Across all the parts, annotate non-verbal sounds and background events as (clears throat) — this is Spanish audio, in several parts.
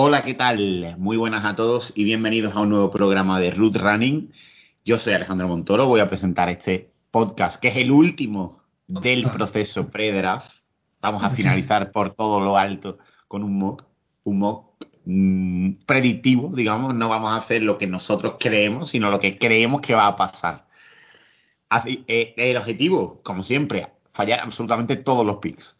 Hola, ¿qué tal? Muy buenas a todos y bienvenidos a un nuevo programa de Root Running. Yo soy Alejandro Montoro, voy a presentar este podcast, que es el último del (laughs) proceso pre-draft. Vamos a finalizar por todo lo alto con un mock, un mock mm, predictivo, digamos. No vamos a hacer lo que nosotros creemos, sino lo que creemos que va a pasar. Así, eh, el objetivo, como siempre, fallar absolutamente todos los picks.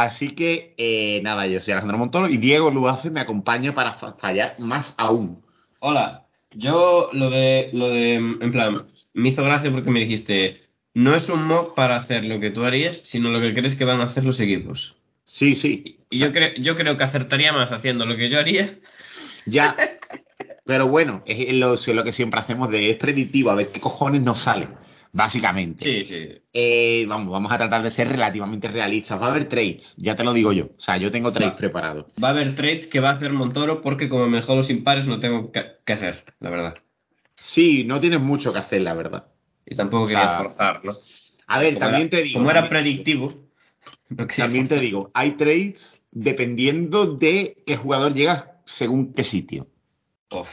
Así que, eh, nada, yo soy Alejandro Montoro y Diego Luace me acompaña para fa- fallar más aún. Hola, yo lo de, lo de, en plan, me hizo gracia porque me dijiste, no es un mock para hacer lo que tú harías, sino lo que crees que van a hacer los equipos. Sí, sí, Y yo, creo yo creo que acertaría más haciendo lo que yo haría. ya. (laughs) Pero bueno, es lo, es lo que siempre hacemos de es predictivo, a ver qué cojones nos sale, básicamente. Sí, sí. Eh, vamos, vamos a tratar de ser relativamente realistas. Va a haber trades, ya te lo digo yo. O sea, yo tengo trades preparados. Va a haber trades que va a hacer Montoro porque como me dejó los impares no tengo que, hacer, la verdad. Sí, no tienes mucho que hacer, la verdad. Y tampoco O quería sea, forzarlo. A ver, Como también era- te digo. Como era predictivo. no quería También te digo, hay trades dependiendo de qué jugador llega según qué sitio. Uf.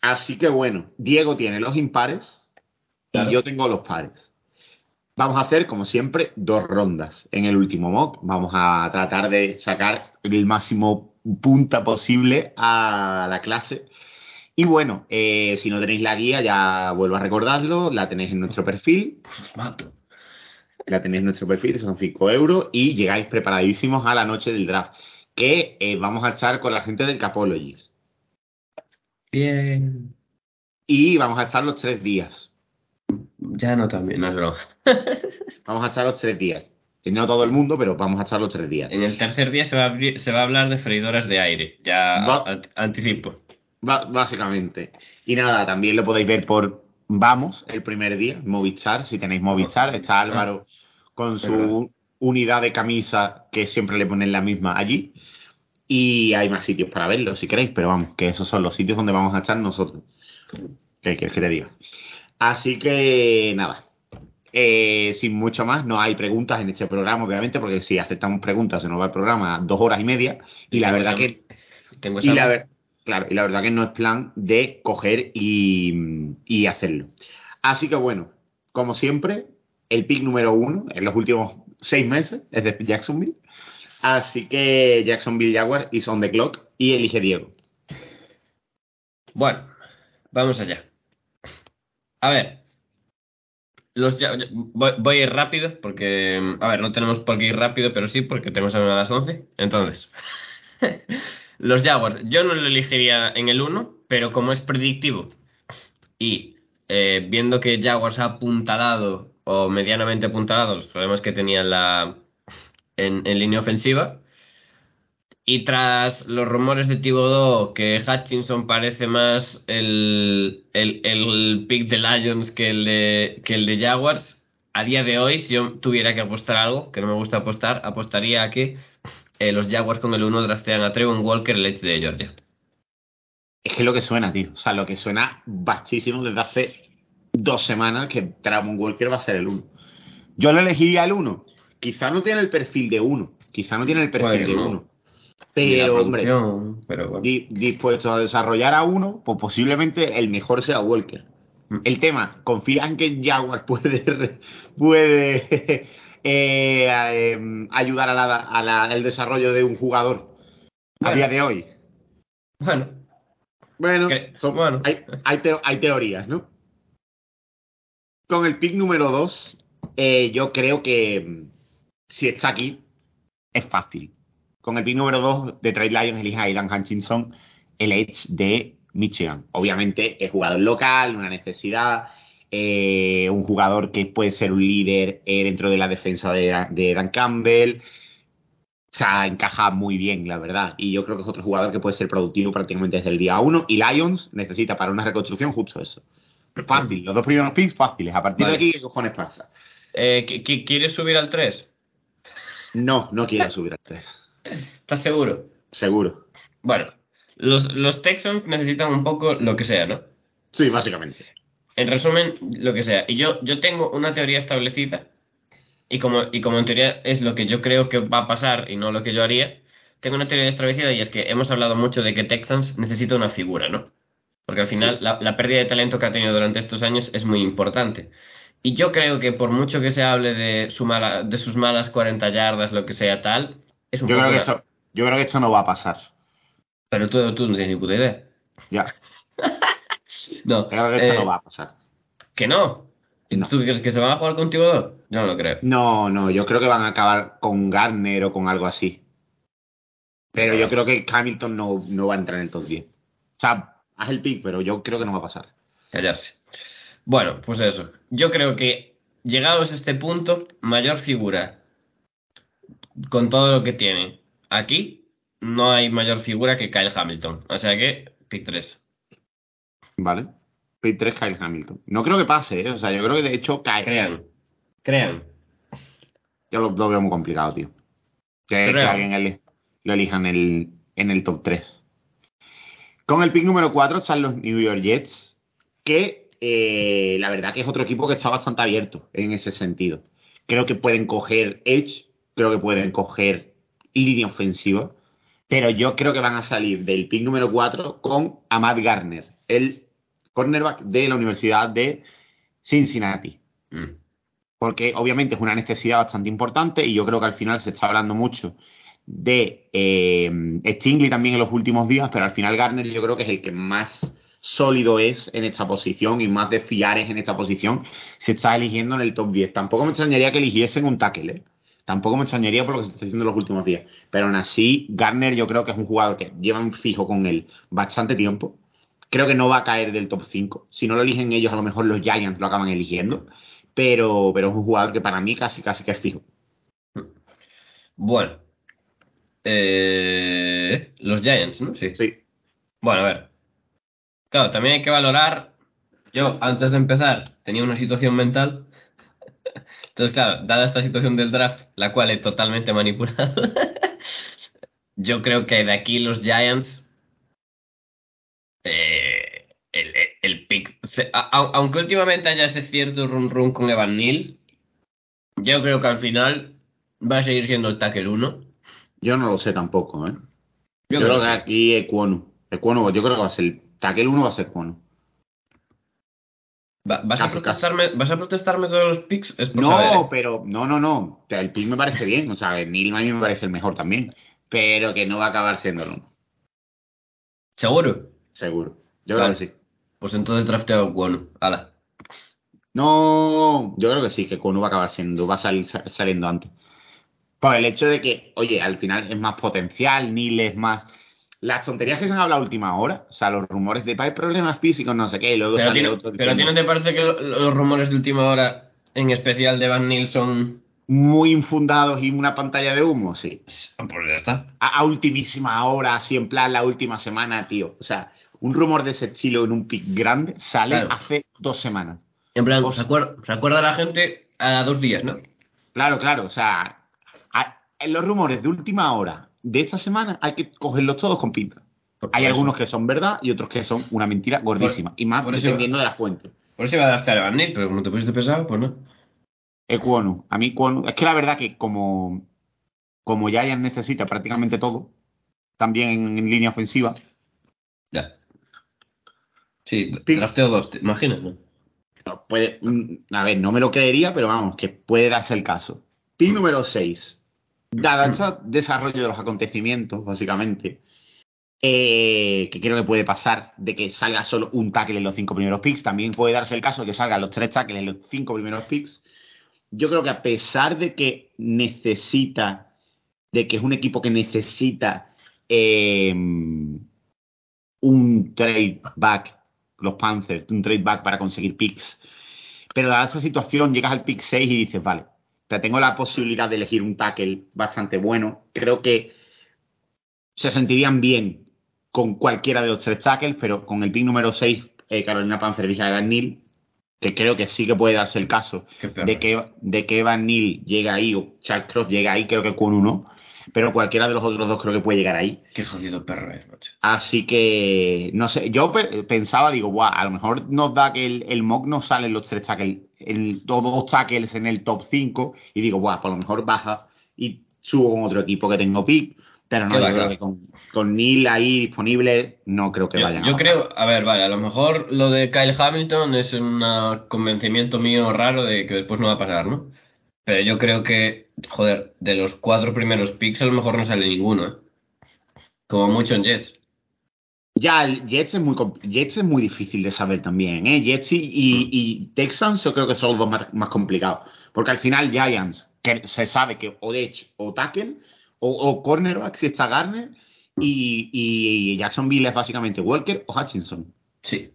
Así que bueno, Diego tiene los impares Claro. y yo tengo los pares. Vamos a hacer, como siempre, dos rondas en el último mock. Vamos a tratar de sacar el máximo punta posible a la clase. Y bueno, eh, si no tenéis la guía, ya vuelvo a recordarlo, la tenéis en nuestro perfil. Os mato. La tenéis en nuestro perfil, son 5 euros y llegáis preparadísimos a la noche del draft. Que eh, vamos a estar con la gente del Capologies. Bien. Y vamos a estar los tres días. Ya no también, no es (laughs) broma. Vamos a estar los tres días. No todo el mundo, pero vamos a estar los tres días. En el tercer día se va a, abrir- se va a hablar de freidoras de aire. Ya Va- anticipo. Básicamente. Y nada, también lo podéis ver por Vamos, el primer día, Movistar. Si tenéis Movistar, está Álvaro con Es verdad. su unidad de camisa que siempre le ponen la misma allí. Y hay más sitios para verlo si queréis, pero vamos, que esos son los sitios donde vamos a estar nosotros. ¿Qué quieres que te diga? Así que nada. Eh, sin mucho más, no hay preguntas en este programa, obviamente, porque si aceptamos preguntas se nos va el programa dos horas y media. Y la verdad que Tengo y la, ver- claro, y la verdad que no es plan de coger y, y hacerlo. Así que bueno, como siempre, el pick número uno en los últimos seis meses es de Jacksonville. Así que Jacksonville Jaguar is on the clock y elige Diego. Bueno, vamos allá. A ver. Los voy, voy a ir rápido porque, a ver, no tenemos por qué ir rápido, pero sí porque tenemos a las 11. Entonces, (laughs) los Jaguars, yo no lo elegiría en el 1, pero como es predictivo y eh, viendo que Jaguars ha apuntalado o medianamente apuntalado los problemas que tenía en la en, en línea ofensiva, y tras los rumores de Thibodeau que Hutchinson parece más el, el, el pick de Lions que el de, que el de Jaguars, a día de hoy, si yo tuviera que apostar algo, que no me gusta apostar, apostaría a que eh, los Jaguars con el 1 draftean a Trevon Walker, el edge de Georgia. Es que es lo que suena, tío. O sea, lo que suena bachísimo desde hace dos semanas que Tramon Walker va a ser el uno. Yo lo elegiría el uno. Quizá no tiene el perfil de uno. Quizá no tiene el perfil de Bueno. uno. Y la Pero, hombre, producción, pero bueno. di- dispuesto a desarrollar a uno, pues posiblemente el mejor sea Walker. Mm. El tema, ¿confías en que Jaguar puede, puede (laughs) eh, eh, ayudar a la- a la- al desarrollo de un jugador a día de hoy? Bueno, Bueno, Que- son- bueno. Hay, hay, teo- hay teorías, ¿no? Con el pick número 2, yo creo que mm, si está aquí, es fácil. Con el pick número 2 de Trade Lions elige a Aidan Hutchinson, el Edge de Michigan. Obviamente es jugador local, una necesidad, eh, un jugador que puede ser un líder eh, dentro de la defensa de, de Dan Campbell. O sea, encaja muy bien, la verdad. Y yo creo que es otro jugador que puede ser productivo prácticamente desde el día uno. Y Lions necesita para una reconstrucción justo eso. Fácil, los dos primeros picks fáciles. A partir Vale. de aquí, ¿qué cojones pasa? Eh, ¿qui- qui- ¿Quieres subir al 3? No, no quiero subir al 3. ¿Estás seguro? Seguro. Bueno, los, los Texans necesitan un poco lo que sea, ¿no? Sí, básicamente. En resumen, lo que sea. Y yo, yo tengo una teoría establecida. Y como, y como en teoría es lo que yo creo que va a pasar y no lo que yo haría, tengo una teoría establecida y es que hemos hablado mucho de que Texans necesita una figura, ¿no? Porque al final la, la pérdida de talento que ha tenido durante estos años es muy importante. Y yo creo que por mucho que se hable de, su mala, de sus malas 40 yardas, lo que sea tal, es un Yo creo, que esto, yo creo que esto no va a pasar. Pero tú, tú no tienes ni puta idea. Ya, (laughs) No, creo que esto eh, no va a pasar. que no. ¿Y No. ¿Tú crees que se van a jugar contigo dos? Yo no lo creo. No, no, yo creo que van a acabar con Garner o con algo así. Pero yo creo que Hamilton no, no va a entrar en el top 10. O sea, haz el pick, pero yo creo que no va a pasar. callarse. Bueno, pues eso. Yo creo que llegados a este punto, mayor figura con todo lo que tiene aquí, no hay mayor figura que Kyle Hamilton. O sea que, pick 3. ¿Vale? Pick 3, Kyle Hamilton. No creo que pase, ¿eh? O sea, yo creo que de hecho cae. Crean. Crean. Yo lo, lo veo muy complicado, tío. Que, alguien lo elija en el, en el top 3. Con el pick número 4 están los New York Jets, que eh, la verdad que es otro equipo que está bastante abierto en ese sentido. Creo que pueden coger Edge, creo que pueden coger línea ofensiva, pero yo creo que van a salir del pick número 4 con Ahmad Garner, el cornerback de la Universidad de Cincinnati Mm. porque obviamente es una necesidad bastante importante y yo creo que al final se está hablando mucho de eh, Stingley también en los últimos días, pero al final Garner yo creo que es el que más sólido es en esta posición y más de fiar es en esta posición, se está eligiendo en el top 10. Tampoco me extrañaría que eligiesen un tackle, ¿eh? Tampoco me extrañaría por lo que se está haciendo en los últimos días. Pero aún así, Garner yo creo que es un jugador que llevan fijo con él bastante tiempo. Creo que no va a caer del top 5. Si no lo eligen ellos, a lo mejor los Giants lo acaban eligiendo pero, pero es un jugador que para mí casi casi que es fijo. Bueno. Eh, los Giants, ¿no? Sí. Sí. Bueno, a ver. Claro, también hay que valorar. Yo, antes de empezar, tenía una situación mental. Entonces, claro, dada esta situación del draft, la cual he totalmente manipulado, (laughs) yo creo que de aquí los Giants. eh, el, el- pick. se- a- a- aunque últimamente haya ese cierto run run con Evan Neal, yo creo que al final va a seguir siendo el tackle 1. Yo no lo sé tampoco, ¿eh? Yo, Yo creo creo que aquí Ecuonu. Ecuonu, yo creo que va a ser el tackle 1 va a ser Ecuonu. Va- ¿Vas, a protestarme, ¿Vas a protestarme todos los picks? Es No, saber, ¿eh? pero no, no, no. El pick me parece bien. O sea, Neil a mí me parece el mejor también. Pero que no va a acabar siendo el uno. ¿Seguro? Seguro. Yo Vale. creo que sí. Pues entonces drafteo a Kwonu. Ala. No, yo creo que sí, que Ecuonu va a acabar siendo, va a salir sa- saliendo antes. Por el hecho de que, oye, al final es más potencial, Neil es más. Las tonterías que se han hablado a última hora, o sea, los rumores de hay problemas físicos, no sé qué, y luego Pero, sale ti no- otro pero a ti no te parece que lo- los rumores de última hora, en especial de Van Nilsson, muy infundados y una pantalla de humo, sí. pues ya está. A, a ultimísima hora, así en plan la última semana, tío. O sea, un rumor de ese estilo en un pick grande sale Claro. hace dos semanas. En plan, ¿se acuerda, se acuerda la gente a dos días, no? Claro, claro, o sea, a- en los rumores de última hora de esta semana hay que cogerlos todos con pinza. Por- Hay algunos que son verdad y otros que son una mentira gordísima. y más dependiendo de la fuente. Por eso iba a draftear a Van Nil, pero como te pusiste pesado, pues no. Ecuonu. A mí Kwonu- Es que la verdad que como, como Giants necesita prácticamente todo, también en, en línea ofensiva, Ya. Sí, drafteo dos, ¿te imaginas, no? puede, mm, a ver, no me lo creería, pero vamos, que puede darse el caso. Pick número 6. Dado este desarrollo de los acontecimientos, básicamente, eh, que creo que puede pasar de que salga solo un tackle en los cinco primeros picks, también puede darse el caso de que salgan los tres tackles en los cinco primeros picks. Yo creo que a pesar de que necesita, de que es un equipo que necesita eh, un trade back, los Panthers, un trade back para conseguir picks, Pero dada esta situación, llegas al pick 6 y dices, vale, o sea, tengo la posibilidad de elegir un tackle bastante bueno. Creo que se sentirían bien con cualquiera de los tres tackles, pero con el pick número 6, eh, Carolina Panzer y Evan Neal, que creo que sí que puede darse el caso de que, de que Evan Neal llega ahí o Charles Cross llega ahí, creo que con uno, pero cualquiera de los otros dos creo que puede llegar ahí. Qué jodido perro es, macho. Así que, no sé, yo pe- pensaba, digo, guau, a lo mejor nos da que el, el mock no sale en los tres tackles, en todos los tackles en el top 5, y digo, guau, pues a lo mejor baja y subo con otro equipo que tengo pick, pero no, yo creo claro. que con, con Neil ahí disponible, no creo que Yo, vayan a yo bajar. creo, a ver, vale, a lo mejor lo de Kyle Hamilton es un convencimiento mío raro de que después no va a pasar, ¿no? Pero yo creo que, joder, de los cuatro primeros picks a lo mejor no sale ninguno, ¿eh? Como mucho en Jets. Ya, el Jets es muy Jets es muy difícil de saber también, ¿eh? Jets y, y- y Texans yo creo que son los dos más, más complicados. Porque al final Giants, que se sabe que o Edge o Tackle, o, o cornerback si está Garner, y, y Jacksonville es básicamente Walker o Hutchinson. Sí.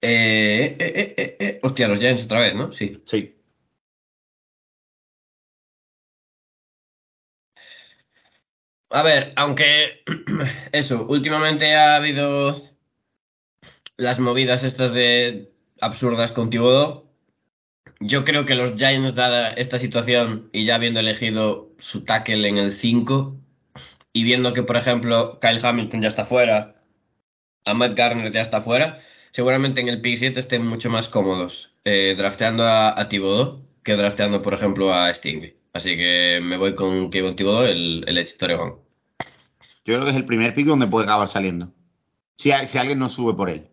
Eh, eh, eh, eh, eh. Hostia, los Giants otra vez, ¿no? Sí. Sí. A ver, aunque (clears throat) eso, últimamente ha habido las movidas estas de absurdas con Thibodeau. Yo creo que los Giants, dada esta situación y ya habiendo elegido su tackle en el 5 y viendo que, por ejemplo, Kyle Hamilton ya está fuera, Ahmad Garner ya está fuera, seguramente en el pick 7 estén mucho más cómodos eh, drafteando a, a Thibodeau que drafteando, por ejemplo, a Stingley. Así que me voy con Kevin Thibodeau, el, el Oregon. Yo creo que es el primer pick donde puede acabar saliendo. Si, si alguien no sube por él.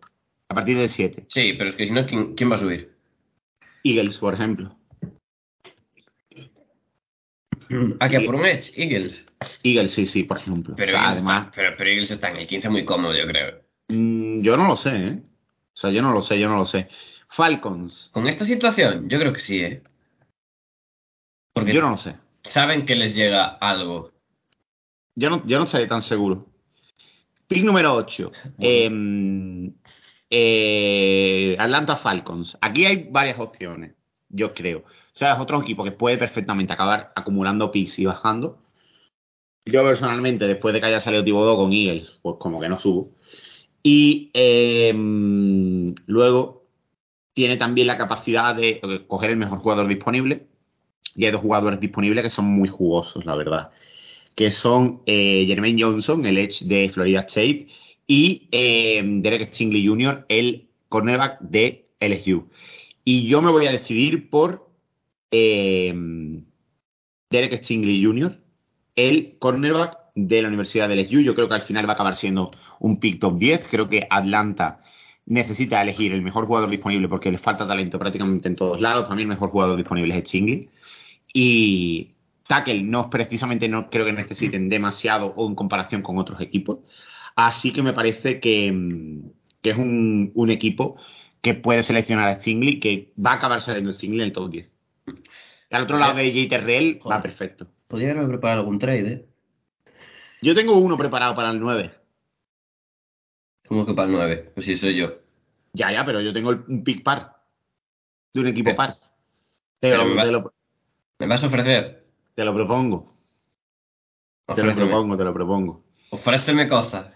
A partir del 7. Sí, pero es que si no, ¿quién, quién va a subir? Eagles, por ejemplo. Aquí a por un Edge, Eagles. Eagles, sí, sí, por ejemplo. Pero, O sea, Eagles además, está, pero, pero Eagles está en el 15 muy cómodo, yo creo. mm, yo no lo sé, ¿eh? O sea, yo no lo sé, yo no lo sé. Falcons, Con esta situación, yo creo que sí, ¿eh? Porque yo no lo sé. saben que les llega algo. Yo no, yo no estaría tan seguro. Pick número 8. Atlanta Falcons. Aquí hay varias opciones, yo creo. O sea, es otro equipo que puede perfectamente acabar acumulando picks y bajando. Yo personalmente, después de que haya salido Thibodeau con Eagles, pues como que no subo. Y eh, luego tiene también la capacidad de eh, coger el mejor jugador disponible. Y hay dos jugadores disponibles que son muy jugosos, la verdad que son eh, Jermaine Johnson, el Edge de Florida State, y eh, Derek Stingley Jr., el cornerback de LSU. Y yo me voy a decidir por eh, Derek Stingley Jr., el cornerback de la Universidad de LSU. Yo creo que al final va a acabar siendo un pick top 10. Creo que Atlanta necesita elegir el mejor jugador disponible porque les falta talento prácticamente en todos lados. También el mejor jugador disponible es Stingley. Y tackle no precisamente no creo que necesiten demasiado o en comparación con otros equipos. Así que me parece que, que es un, un equipo que puede seleccionar a Stingley, que va a acabar saliendo Stingley en el top 10. Y al otro lado de J. Terrell va perfecto. Podría haber preparado algún trade, ¿eh? Yo tengo uno preparado para el 9. Como que para el 9, pues sí, soy yo. Ya, ya, pero yo tengo un pick par. De un equipo Pero- par. Te pero lo, me va- te lo- ¿Me vas a ofrecer? Te lo propongo. Te lo propongo, te lo propongo. ofréceme cosas.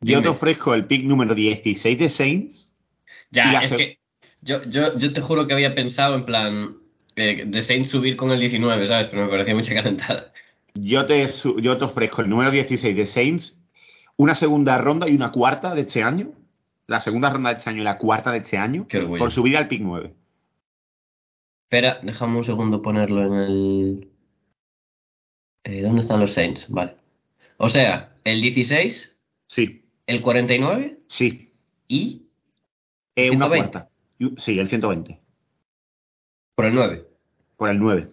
Yo te ofrezco el pick número 16 de Saints. Ya, es que yo, yo, yo te juro que había pensado en plan eh, de Saints subir con el 19, ¿sabes? Pero me parecía mucha calentada. Yo te, yo te ofrezco el número 16 de Saints, una segunda ronda y una cuarta de este año. La segunda ronda de este año y la cuarta de este año. Qué. Por subir al pick 9. Espera, déjame un segundo ponerlo en el... Eh, ¿Dónde están los Saints? Vale. O sea, el 16, Sí, el 49 sí. y Eh, una 120. cuarta. Sí, el 120. por el 9. Por el 9.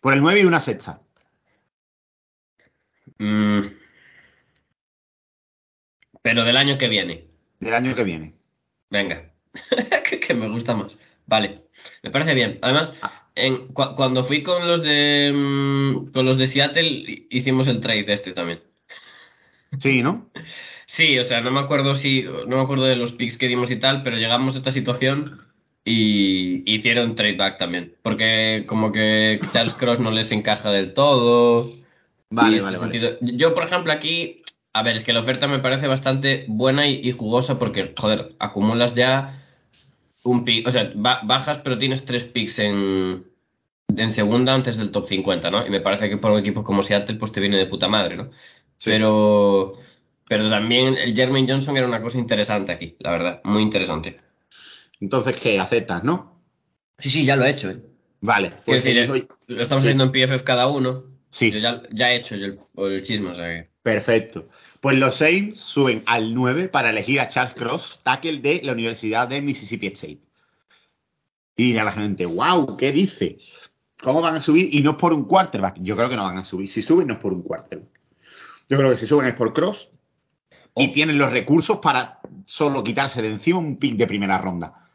Por el 9 y una sexta. Mm. Pero del año que viene. Del año que viene. Venga. (laughs) que, que me gusta más. Vale. Me parece bien. Además, Ah. En, cu- cuando fui con los de mm, con los de Seattle hi- hicimos el trade este también. Sí, ¿no? Sí, o sea, no me acuerdo si, no me acuerdo de los picks que dimos y tal, pero llegamos a esta situación y hicieron trade back también. Porque como que Charles Cross no les encaja del todo. Vale, vale, vale. Yo, por ejemplo, aquí, a ver, es que la oferta me parece bastante buena y, y jugosa porque, joder, acumulas ya un pick, o sea, ba- bajas, pero tienes tres picks en, en segunda antes del top 50, ¿no? Y me parece que por un equipo como Seattle, pues te viene de puta madre, ¿no? Sí. Pero, pero también el Jermaine Johnson era una cosa interesante aquí, la verdad, muy interesante. Entonces, ¿qué? ¿Aceptas, no? Sí, sí, ya lo he hecho, ¿eh? Vale, pues decir, lo estamos Sí. haciendo en PFF cada uno. Sí. Yo ya, ya he hecho yo el, el chisme, o sea que... Perfecto. Pues los Saints suben al 9 para elegir a Charles Cross, tackle de la Universidad de Mississippi State. Y dirá la gente, wow, ¿qué dice? ¿Cómo van a subir? Y no es por un quarterback. Yo creo que no van a subir. Si suben, no es por un quarterback. Yo creo que si suben es por Cross. Y Oh. tienen los recursos para solo quitarse de encima un pick de primera ronda.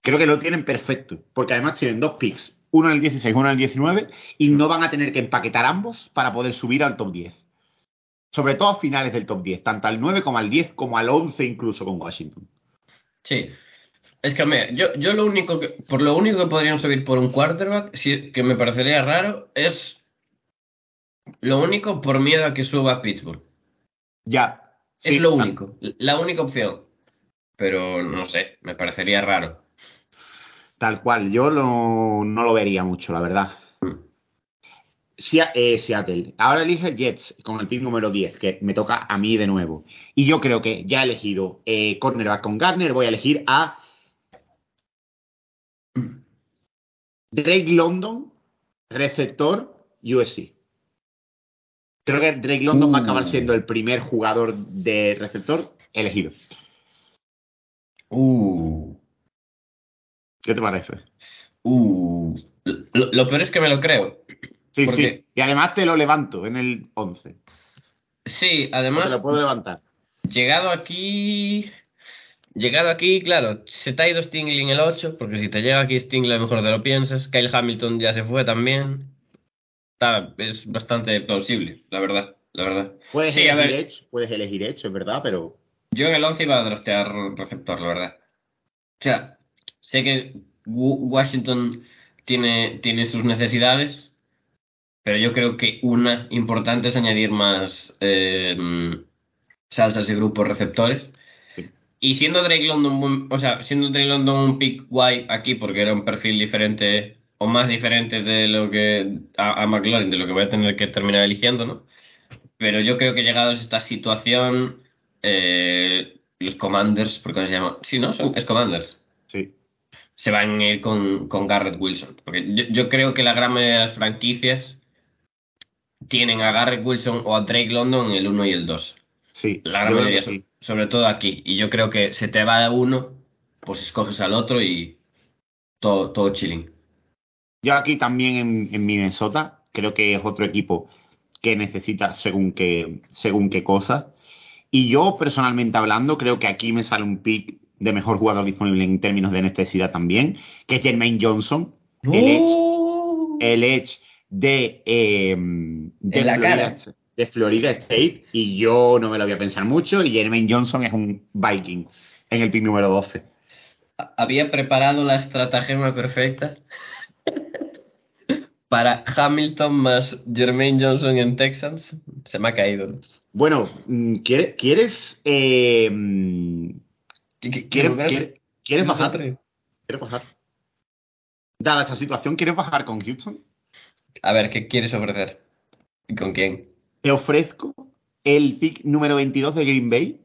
Creo que lo tienen perfecto. Porque además tienen dos picks. Uno en el 16, uno en el 19. Y no van a tener que empaquetar ambos para poder subir al top 10. Sobre todo a finales del top 10. Tanto al 9 como al 10, como al 11 incluso con Washington. Sí. Es que, hombre, yo, yo lo único que, por lo único que podrían subir por un quarterback, que me parecería raro, es lo único por miedo a que suba Pittsburgh. Ya. es sí, lo ah, único, la única opción. Pero no sé, me parecería raro. Tal cual. Yo lo- no lo vería mucho, la verdad. Sea- eh, Seattle. Ahora elige Jets con el pick número 10, que me toca a mí de nuevo. Y yo creo que ya he elegido eh, cornerback con Gardner. Voy a elegir a Drake London, receptor USC. Creo que Drake London va a acabar Uh. siendo el primer jugador de receptor elegido. Uh, ¿Qué te parece? uh. Lo, lo peor es que me lo creo. Sí, ¿Por sí. Y además te lo levanto en el 11. Sí, Te además, lo puedo levantar. llegado aquí. Llegado aquí, claro, se te ha ido Stingley en el 8, porque si te llega aquí Stingley, mejor te lo piensas. Kyle Hamilton ya se fue también. Está, es bastante plausible, la verdad. La verdad. Puedes Sí, elegir. Edge, puedes elegir Edge, es verdad, pero Yo en el 11 iba a draftear receptor, la verdad. O sea, sé que Wa- Washington tiene, tiene sus necesidades, pero yo creo que una importante es añadir más eh, salsas y grupos receptores. Y siendo Drake London, o sea, siendo Drake London un pick guay aquí porque era un perfil diferente o más diferente de lo que a, a McLaurin, de lo que voy a tener que terminar eligiendo, ¿no? Pero yo creo que llegados a esta situación, eh, los Commanders, ¿por qué se llama? Sí, ¿no? Son, es Commanders. sí. Se van a ir con, con Garrett Wilson. Porque yo, yo creo que la gran mayoría de las franquicias tienen a Garrett Wilson o a Drake London en el 1 y el 2. Sí, La gran mayoría, sí. So- sobre todo aquí. Y yo creo que se te va uno, pues escoges al otro y todo, todo chilling. Yo aquí también en, en Minnesota creo que es otro equipo que necesita según qué, según qué cosas. Y yo personalmente hablando creo que aquí me sale un pick de mejor jugador disponible en términos de necesidad también, que es Jermaine Johnson, el Edge, el Edge de, eh, de, En la Florida, cara. De Florida State. Y yo no me lo voy a pensar mucho. Y Jermaine Johnson es un Viking en el pick número 12. Había preparado la estratagema perfecta (laughs) para Hamilton más Jermaine Johnson en Texans. Se me ha caído. ¿no? Bueno, mm, ¿quieres, quieres, eh, mm, ¿Qué- qué- ¿quieres, quieres- quieres qué- bajar? ¿Quieres bajar? Dada esta situación, ¿quieres bajar con Houston? A ver, ¿qué quieres ofrecer? ¿Y con quién? Te ofrezco el pick número 22 de Green Bay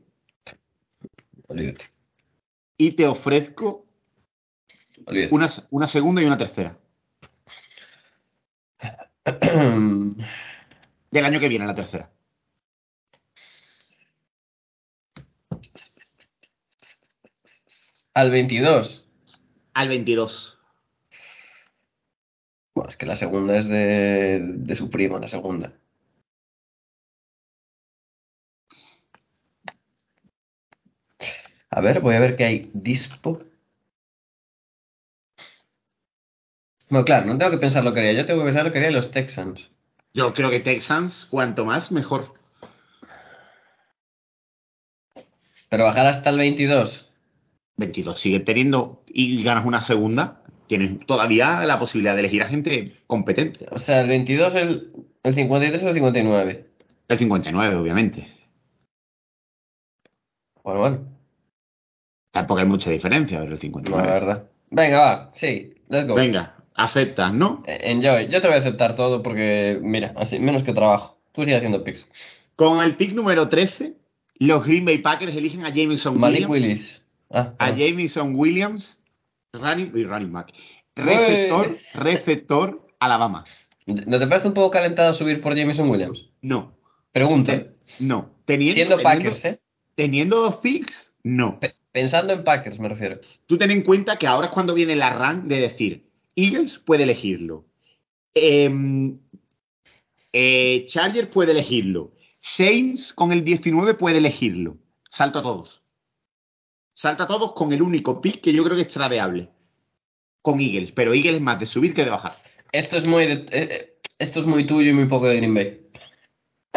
Olvídate. y te ofrezco Olvídate. una, una segunda y una tercera (clears throat) del año que viene, la tercera. Al 22. Al 22. Bueno, es que la segunda es de, de su primo, la segunda. A ver, voy a ver qué hay. Dispo. Bueno, claro, no tengo que pensar lo que haría. Yo tengo que pensar lo que harían los Texans. Yo creo que Texans, cuanto más, mejor. Pero bajar hasta el 22. 22. Sigue teniendo y ganas una segunda, tienes todavía la posibilidad de elegir a gente competente. O sea, el 22, el, el 53 o el 59. El 59, obviamente. Bueno, bueno. Tampoco hay mucha diferencia pero el No, 59. la verdad. Venga, va. Sí, let's go. Venga, aceptas, ¿no? Eh, Enjoy. Yo te voy a aceptar todo porque, mira, así menos que trabajo. Tú sigues haciendo picks. Con el pick número 13, los Green Bay Packers eligen a Jameson Malik Williams. Willis. Ah, A ah. Jameson Williams, running, y running back. Receptor, receptor, Alabama. ¿No te parece un poco calentado subir por Jameson Williams? No, Pregunta. Te- no. Teniendo, Siendo teniendo- Packers, ¿eh? Teniendo dos picks, no. Pe- pensando en Packers, me refiero. Tú ten en cuenta que ahora es cuando viene la run de decir, Eagles puede elegirlo. Em, eh, Chargers puede elegirlo. Saints con el 19 puede elegirlo. Salta a todos. Salta a todos con el único pick que yo creo que es tradeable. Con Eagles. Pero Eagles es más de subir que de bajar. Esto es muy de- eh, eh, esto es muy tuyo y muy poco de Green Bay.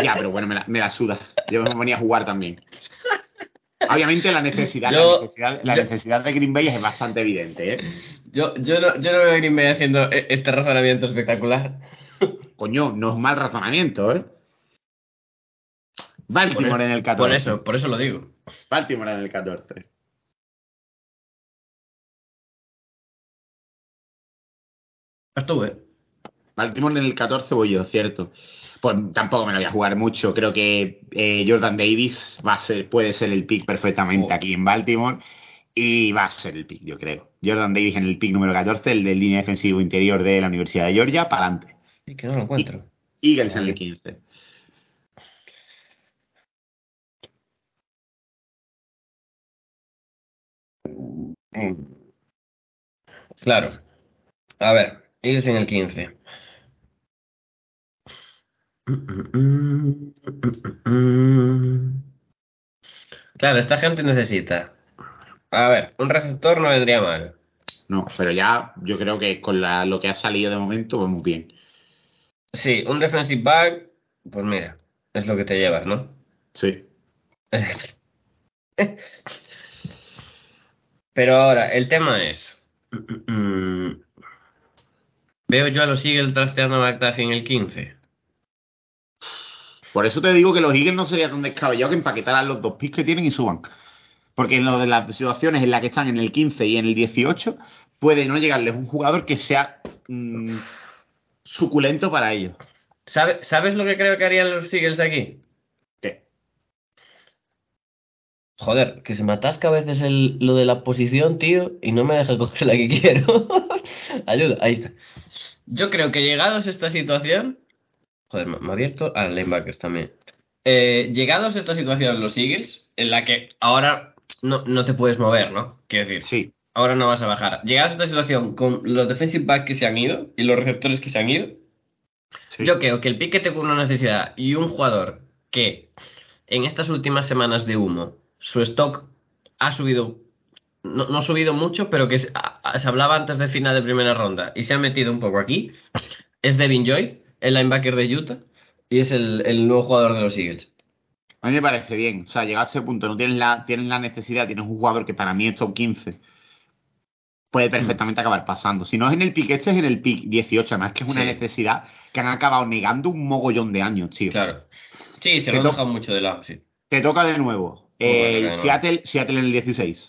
Ya, pero bueno, me la, me la suda. Yo me venía a jugar también. Obviamente la necesidad, Yo- la necesidad, la yo- necesidad de Green Bay es bastante evidente, ¿eh? Yo, yo, no, yo no veo a Green Bay haciendo e- este razonamiento espectacular. Coño, no es mal razonamiento, ¿eh? Baltimore en el 14. Por eso, por eso lo digo. Baltimore en el 14. Vas tú, ¿eh? Baltimore en el 14 voy yo, cierto. Pues tampoco me lo voy a jugar mucho. Creo que eh, Jordan Davis va a ser, puede ser el pick perfectamente Oh. aquí en Baltimore. Y va a ser el pick, yo creo. Jordan Davis en el pick número 14, el de línea defensivo interior de la Universidad de Georgia, para adelante. Y que no lo encuentro. Eagles en el 15. Claro. A ver, Eagles en el 15. Claro, esta gente necesita. A ver, un receptor no vendría mal. No, pero ya yo creo que con la- lo que ha salido de momento vamos bien. Sí, un defensive back, pues mira, es lo que te llevas, ¿no? Sí. (laughs) Pero ahora, el tema es. Veo yo a los Eagles drafteando a McDuffie en el 15. Por eso te digo que los Eagles no sería tan descabellado que empaquetaran los dos picks que tienen y suban. Porque en lo de las situaciones en las que están en el 15 y en el 18, puede no llegarles un jugador que sea mm, suculento para ellos. ¿Sabe- ¿Sabes lo que creo que harían los Eagles aquí? ¿Qué? Joder, que se me atasca a veces el- lo de la posición, tío, y no me deja coger la que quiero. (laughs) Ayuda, ahí está. Yo creo que llegados a esta situación. Joder, me ha abierto a linebackers también. Eh, llegados a esta situación, los Eagles, en la que ahora no, no te puedes mover, ¿no? Quiero decir, Sí. ahora no vas a bajar. Llegados a esta situación con los defensive backs que se han ido y los receptores que se han ido, sí. yo creo que el pick que te cubre una necesidad y un jugador que en estas últimas semanas de humo su stock ha subido, no, no ha subido mucho, pero que se, a- a- se hablaba antes del final de primera ronda y se ha metido un poco aquí, es Devin Joy, el linebacker de Utah, y es el, el nuevo jugador de los Eagles. A mí me parece bien. O sea, llegado a ese punto, no tienes la, tienes la necesidad, tienes un jugador que para mí es top 15. Puede perfectamente acabar pasando. Si no es en el pick este, es en el pick 18. Además, que es una Sí. necesidad que han acabado negando un mogollón de años, tío. Claro. Sí, se Que lo dejado mucho de lado, sí. Te toca de nuevo. Eh, de. Seattle, Seattle en el 16.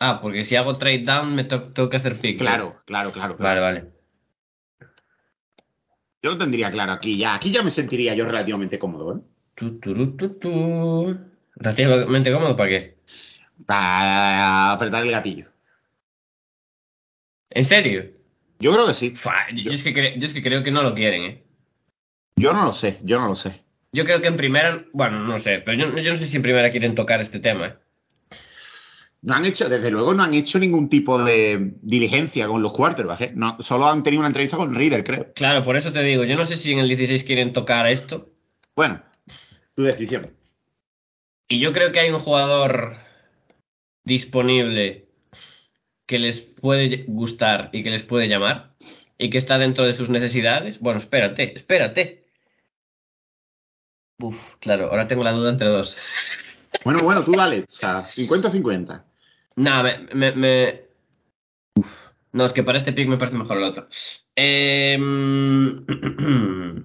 Ah, porque si hago trade down me to- tengo que hacer pick. ¿no? Claro, claro, claro. claro. Vale, vale. Yo lo tendría claro aquí ya. Aquí ya me sentiría yo relativamente cómodo, ¿eh? Tu, tu, tu. Relativamente cómodo, ¿para qué? Para apretar el gatillo. ¿En serio? Yo creo que sí. Fua, yo, yo es que yo es que creo que no lo quieren, ¿eh? Yo no lo sé, yo no lo sé. Yo creo que en primera, bueno, no sé, pero yo, yo no sé si en primera quieren tocar este tema. ¿eh? No han hecho, desde luego no han hecho ningún tipo de diligencia con los quarterbacks, ¿eh? No, solo han tenido una entrevista con Reader, creo. Claro, por eso te digo, yo no sé si en el 16 quieren tocar esto. Bueno, tu decisión. Y yo creo que hay un jugador disponible que les puede gustar y que les puede llamar y que está dentro de sus necesidades. Bueno, espérate, espérate. Uf, claro, ahora tengo la duda entre dos. Bueno, bueno, tú dale. O sea, 50-50. Nada, me, me, me- Uf. No, es que para este pick me parece mejor el otro. Eh... (clears throat)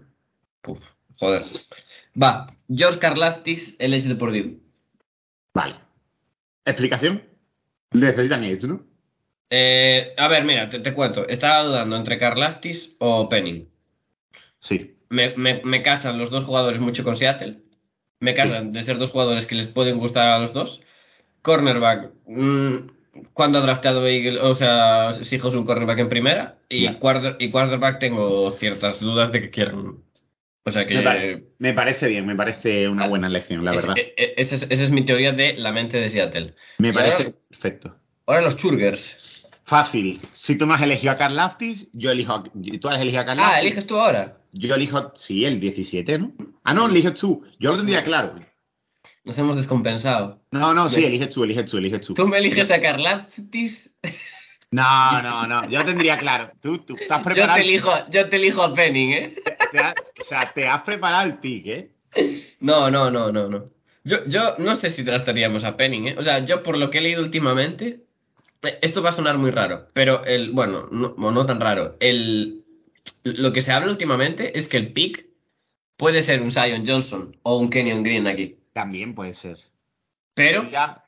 Uf, joder. Va, George Karlaftis, el Edge de Purdue. Vale. ¿Explicación? Necesitan Edge, ¿no? Eh, a ver, mira, te, te cuento. Estaba dudando entre Karlaftis o Penning. Sí. Me, me, me casan los dos jugadores mucho con Seattle. Me casan de ser dos jugadores que les pueden gustar a los dos. Cornerback. Mm, cuando ha drafteado Eagle, o sea, Seahawks un cornerback en primera. Y, quarter- y quarterback tengo ciertas dudas de que quieran. O sea que. Me, pare- me parece bien, me parece una buena elección, la es- verdad. e- e- esa es, mi teoría de la mente de Seattle. Me y parece ahora- perfecto. Ahora los Churgers. Fácil. Si tú no has elegido a Carl Laftis, yo elijo a... Tú has elegido a Carl Ah, eliges tú ahora. Yo elijo... Sí, el 17, ¿no? Ah, no, eliges tú. Yo lo tendría claro. Nos hemos descompensado. No, no, sí, Bien. eliges tú, eliges tú, eliges tú. Tú me eliges a Karlaftis. (laughs) No, no, no. Yo tendría claro. Tú, tú estás Yo preparado. te elijo, yo te elijo a Penning, ¿eh? te has- o sea, te has preparado el pick, ¿eh? No, no, no, no, no. Yo, yo no sé si trastaríamos a Penning, ¿eh? O sea, yo por lo que he leído últimamente, eh, esto va a sonar muy raro, pero el, bueno, no, no tan raro, el, lo que se habla últimamente es que el pick puede ser un Zion Johnson o un Kenyon Green aquí. También puede ser. Pero, Ya.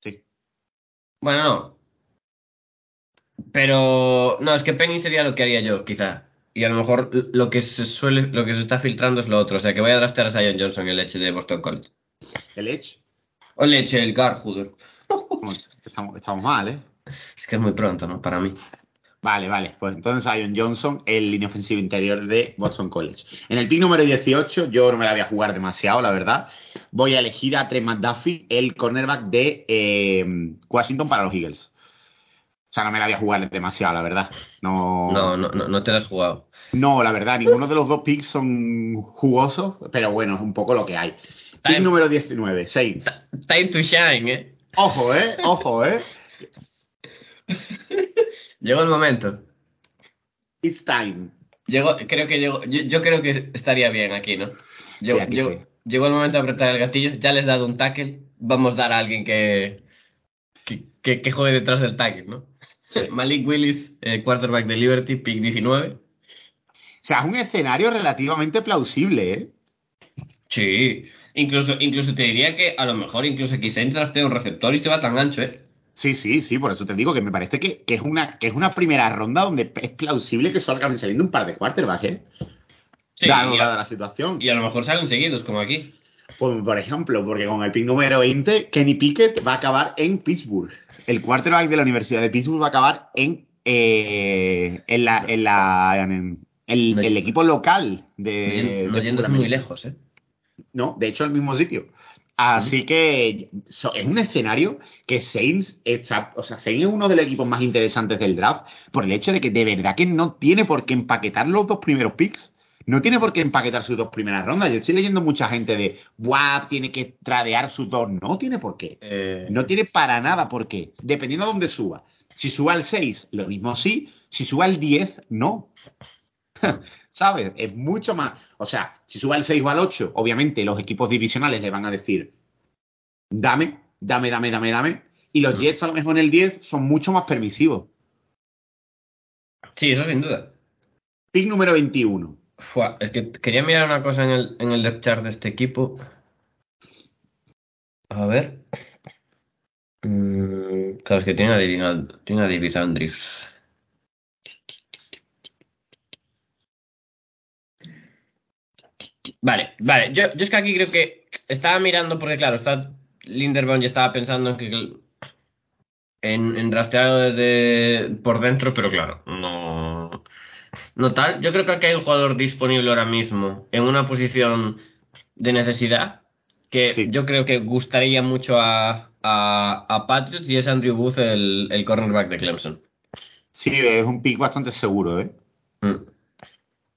Sí. bueno, no. Pero, no, es que Penning sería lo que haría yo, quizá. Y a lo mejor lo que se suele, lo que se está filtrando es lo otro. O sea, que voy a draftear a Zion Johnson el leche de Boston College. El Edge. O leche el Garhuder. Vamos, Estamos, estamos mal, ¿eh? Es que es muy pronto, ¿no? Para mí. Vale, vale. Pues entonces Zion Johnson, el línea ofensivo interior de Boston College. En el pick número 18, yo no me la voy a jugar demasiado, la verdad. Voy a elegir a Trey McDuffie, el cornerback de eh, Washington para los Eagles. O sea, no me la voy a jugar demasiado, la verdad. No, No, no, no, no te la has jugado. no, la verdad, ninguno de los dos picks son jugosos, pero bueno, es un poco lo que hay. Pick Time. número 19, Saints. Time to shine, ¿eh? Ojo, ¿eh? Ojo, ¿eh? (laughs) Llegó el momento. It's time. Llegó, creo que llegó. Yo, yo creo que estaría bien aquí, ¿no? Llegó, aquí llegó- sí. llegó el momento de apretar el gatillo. Ya les he dado un tackle. Vamos a dar a alguien que. que, que, que juegue detrás del tackle, ¿no? (laughs) Malik Willis, eh, quarterback de Liberty, pick 19. O sea, es un escenario relativamente plausible, ¿eh? Sí. Incluso, incluso te diría que a lo mejor incluso quizá draftea un receptor y se va tan ancho, ¿eh? Sí, sí, sí, por eso te digo que me parece que, que es, una, que es una primera ronda donde es plausible que salgan saliendo un par de quarterbacks, ¿eh? Sí, Dado y, a, dada la situación. y a lo mejor salen seguidos, como aquí. Pues, por ejemplo, porque con el pick número 20, Kenny Pickett va a acabar en Pittsburgh. El quarterback de la Universidad de Pittsburgh va a acabar en, eh, en, la, en, la, en el, equipo local de. No, de muy lejos, ¿eh? No, de hecho, el mismo sitio. Así que so- es un escenario que Saints está, o sea, Saints es uno de los equipos más interesantes del draft por el hecho de que de verdad que no tiene por qué empaquetar los dos primeros picks. No tiene por qué empaquetar sus dos primeras rondas. Yo estoy leyendo mucha gente de, ¡buah! Tiene que tradear sus dos. No tiene por qué. Eh, No tiene para nada por qué. Dependiendo de dónde suba. Si suba al 6, lo mismo sí. Si suba al 10, no. (laughs) ¿Sabes? Es mucho más. O sea, si sube al 6 o al 8, obviamente los equipos divisionales le van a decir, dame, dame, dame, dame, dame. Y los Mm. Jets a lo mejor en el 10 son mucho más permisivos. Sí, eso sin duda. Pick número 21. Fua, es que quería mirar una cosa en el, en el depth chart de este equipo. A ver. Mm, claro, es que tiene a David, And- tiene Andrews. Vale, vale. Yo, yo es que aquí creo que estaba mirando porque, claro, está Linderbaum y estaba pensando en que en, en rastreado desde por dentro, pero claro, no. No tal. Yo creo que aquí hay un jugador disponible ahora mismo en una posición de necesidad que Sí. yo creo que gustaría mucho a, a, a Patriots y es Andrew Booth, el, el cornerback de Clemson. Sí, es un pick bastante seguro, ¿eh? Mm.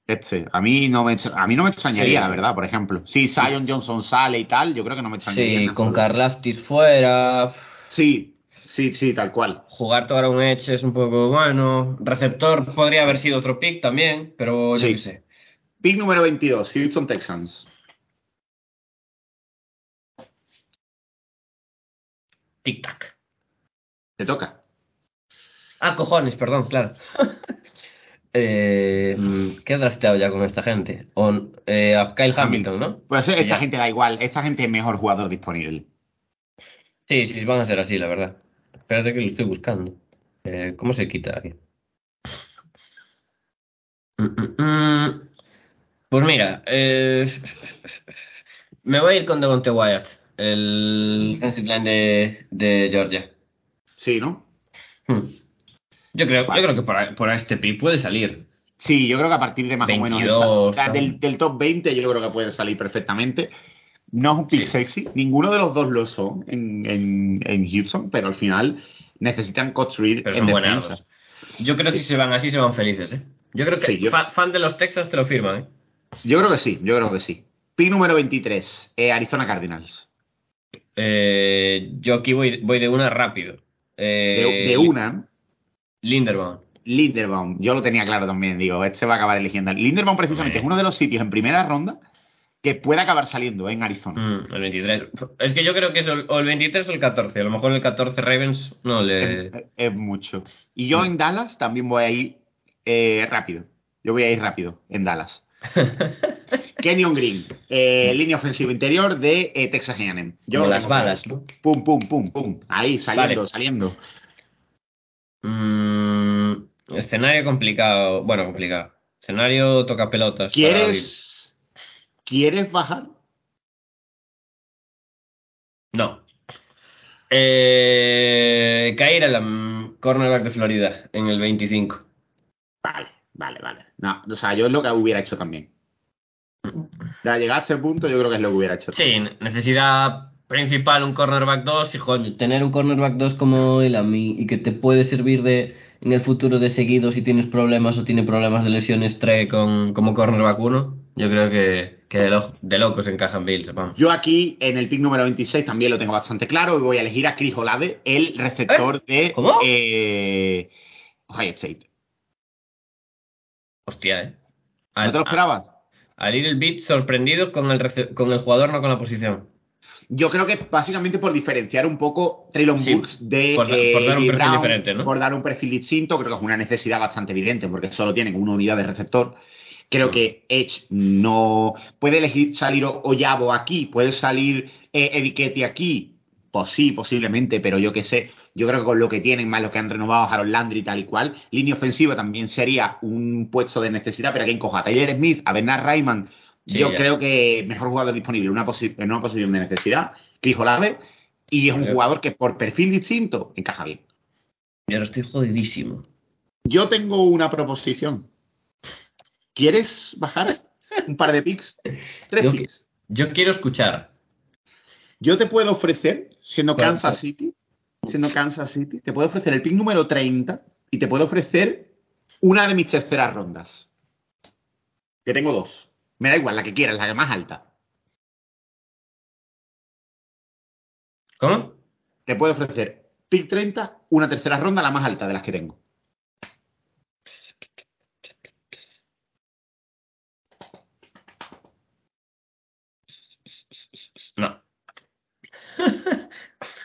Este, a mí no me, a mí no me extrañaría, Sí. la verdad, por ejemplo. Si Zion Johnson sale y tal, yo creo que no me extrañaría. Sí, con. Karlaftis fuera. Sí, sí, sí, tal cual. Jugar todo un edge es un poco bueno. Receptor podría haber sido otro pick también, pero yo Sí. qué sé. Pick número 22, Houston Texans. Tic-tac. Te toca. Ah, cojones, perdón, claro. (laughs) eh, ¿Qué he drafteado ya con esta gente? On, eh, a Kyle Hamilton, ¿no? Pues esta Ya. gente da igual. Esta gente es mejor jugador disponible. Sí, sí, van a ser así, la verdad. Espérate que lo estoy buscando. Eh, ¿Cómo se quita aquí? Pues mira, eh, me voy a ir con Devonte Wyatt, el defensive line de, de Georgia. Sí, ¿no? Hmm. Yo creo, Vale. yo creo que por, por este pick puede salir. Sí, yo creo que a partir de más o menos 22, esa- o sea, tal. del, del top 20 yo creo que puede salir perfectamente. No es un pick Sí. sexy, ninguno de los dos lo son en, en, en Houston, pero al final necesitan construir Pero en defensa. Yo creo que si se van así, se van felices, ¿eh? Yo creo que Sí, yo- fan de los Texas te lo firman, ¿eh? Yo creo que sí, yo creo que sí. Pick número 23, eh, Arizona Cardinals. Eh, yo aquí voy, voy de una rápido. De, Eh, de una, Linderbaum. Linderbaum, yo lo tenía claro también, digo, este va a acabar eligiendo. Linderbaum precisamente es uno de los sitios en primera ronda que puede acabar saliendo en Arizona. Mm, el 23. Es que yo creo que es el- o el 23 o el 14. A lo mejor el 14 Ravens no le. Es, es mucho. Y yo en Dallas también voy a ir eh, rápido. Yo voy a ir rápido en Dallas. (laughs) Kenyon Green, eh, línea ofensiva interior de eh, Texas A&M. Yo Como las balas. Pum, pum, pum, pum. Ahí, saliendo, Vale. saliendo. Mm, escenario complicado. Bueno, complicado. Escenario toca pelotas. ¿Quieres, ¿Quieres bajar? No. Eh, Kaira, mm, cornerback de Florida, en el 25. Vale, vale, vale. No, o sea, yo es lo que hubiera hecho también. De llegar a ese punto, yo creo que es lo que hubiera hecho. Sí, necesidad principal un cornerback 2 y coño, tener un cornerback 2 como el AMI y que te puede servir de en el futuro de seguido si tienes problemas o tiene problemas de lesiones trae con como cornerback 1, yo creo que, que de, lo- de locos encajan Bills, vamos. Yo aquí, en el pick número 26, también lo tengo bastante claro y voy a elegir a Chris Olave, el receptor de ¿Cómo? eh, Ohio State. Hostia, eh. ¿No Al, te lo esperabas? a Little Bit sorprendido con el, con el jugador, no con la posición. Yo creo que básicamente por diferenciar un poco Traylon Sí, Books de por da- eh, por dar un A.J. perfil Brown, diferente, ¿no? por dar un perfil distinto, creo que es una necesidad bastante evidente porque solo tienen una unidad de receptor. Creo que Edge no puede elegir salir Oyabo aquí, puede salir eh, Ediquetti aquí, pues sí, posiblemente, pero yo qué sé, yo creo que con lo que tienen, más lo que han renovado Harold Landry y tal y cual, línea ofensiva también sería un puesto de necesidad, pero aquí coja a Tyler Smith, a Bernard Rayman, yo ya. creo que mejor jugador disponible en una, en una posición de necesidad, Chris Olave, y es un jugador que por perfil distinto encaja bien. Yo estoy jodidísimo. Yo tengo una proposición. ¿Quieres bajar un par de picks? (laughs) Tres Yo, picks. yo quiero escuchar. Yo te puedo ofrecer, siendo. Kansas. City, siendo Kansas City, te puedo ofrecer el pick número 30 y te puedo ofrecer una de mis terceras rondas. Que tengo dos. Me da igual, la que quieras, la más alta. ¿Cómo? Te puedo ofrecer pick 30, una tercera ronda, la más alta de las que tengo. No. (laughs)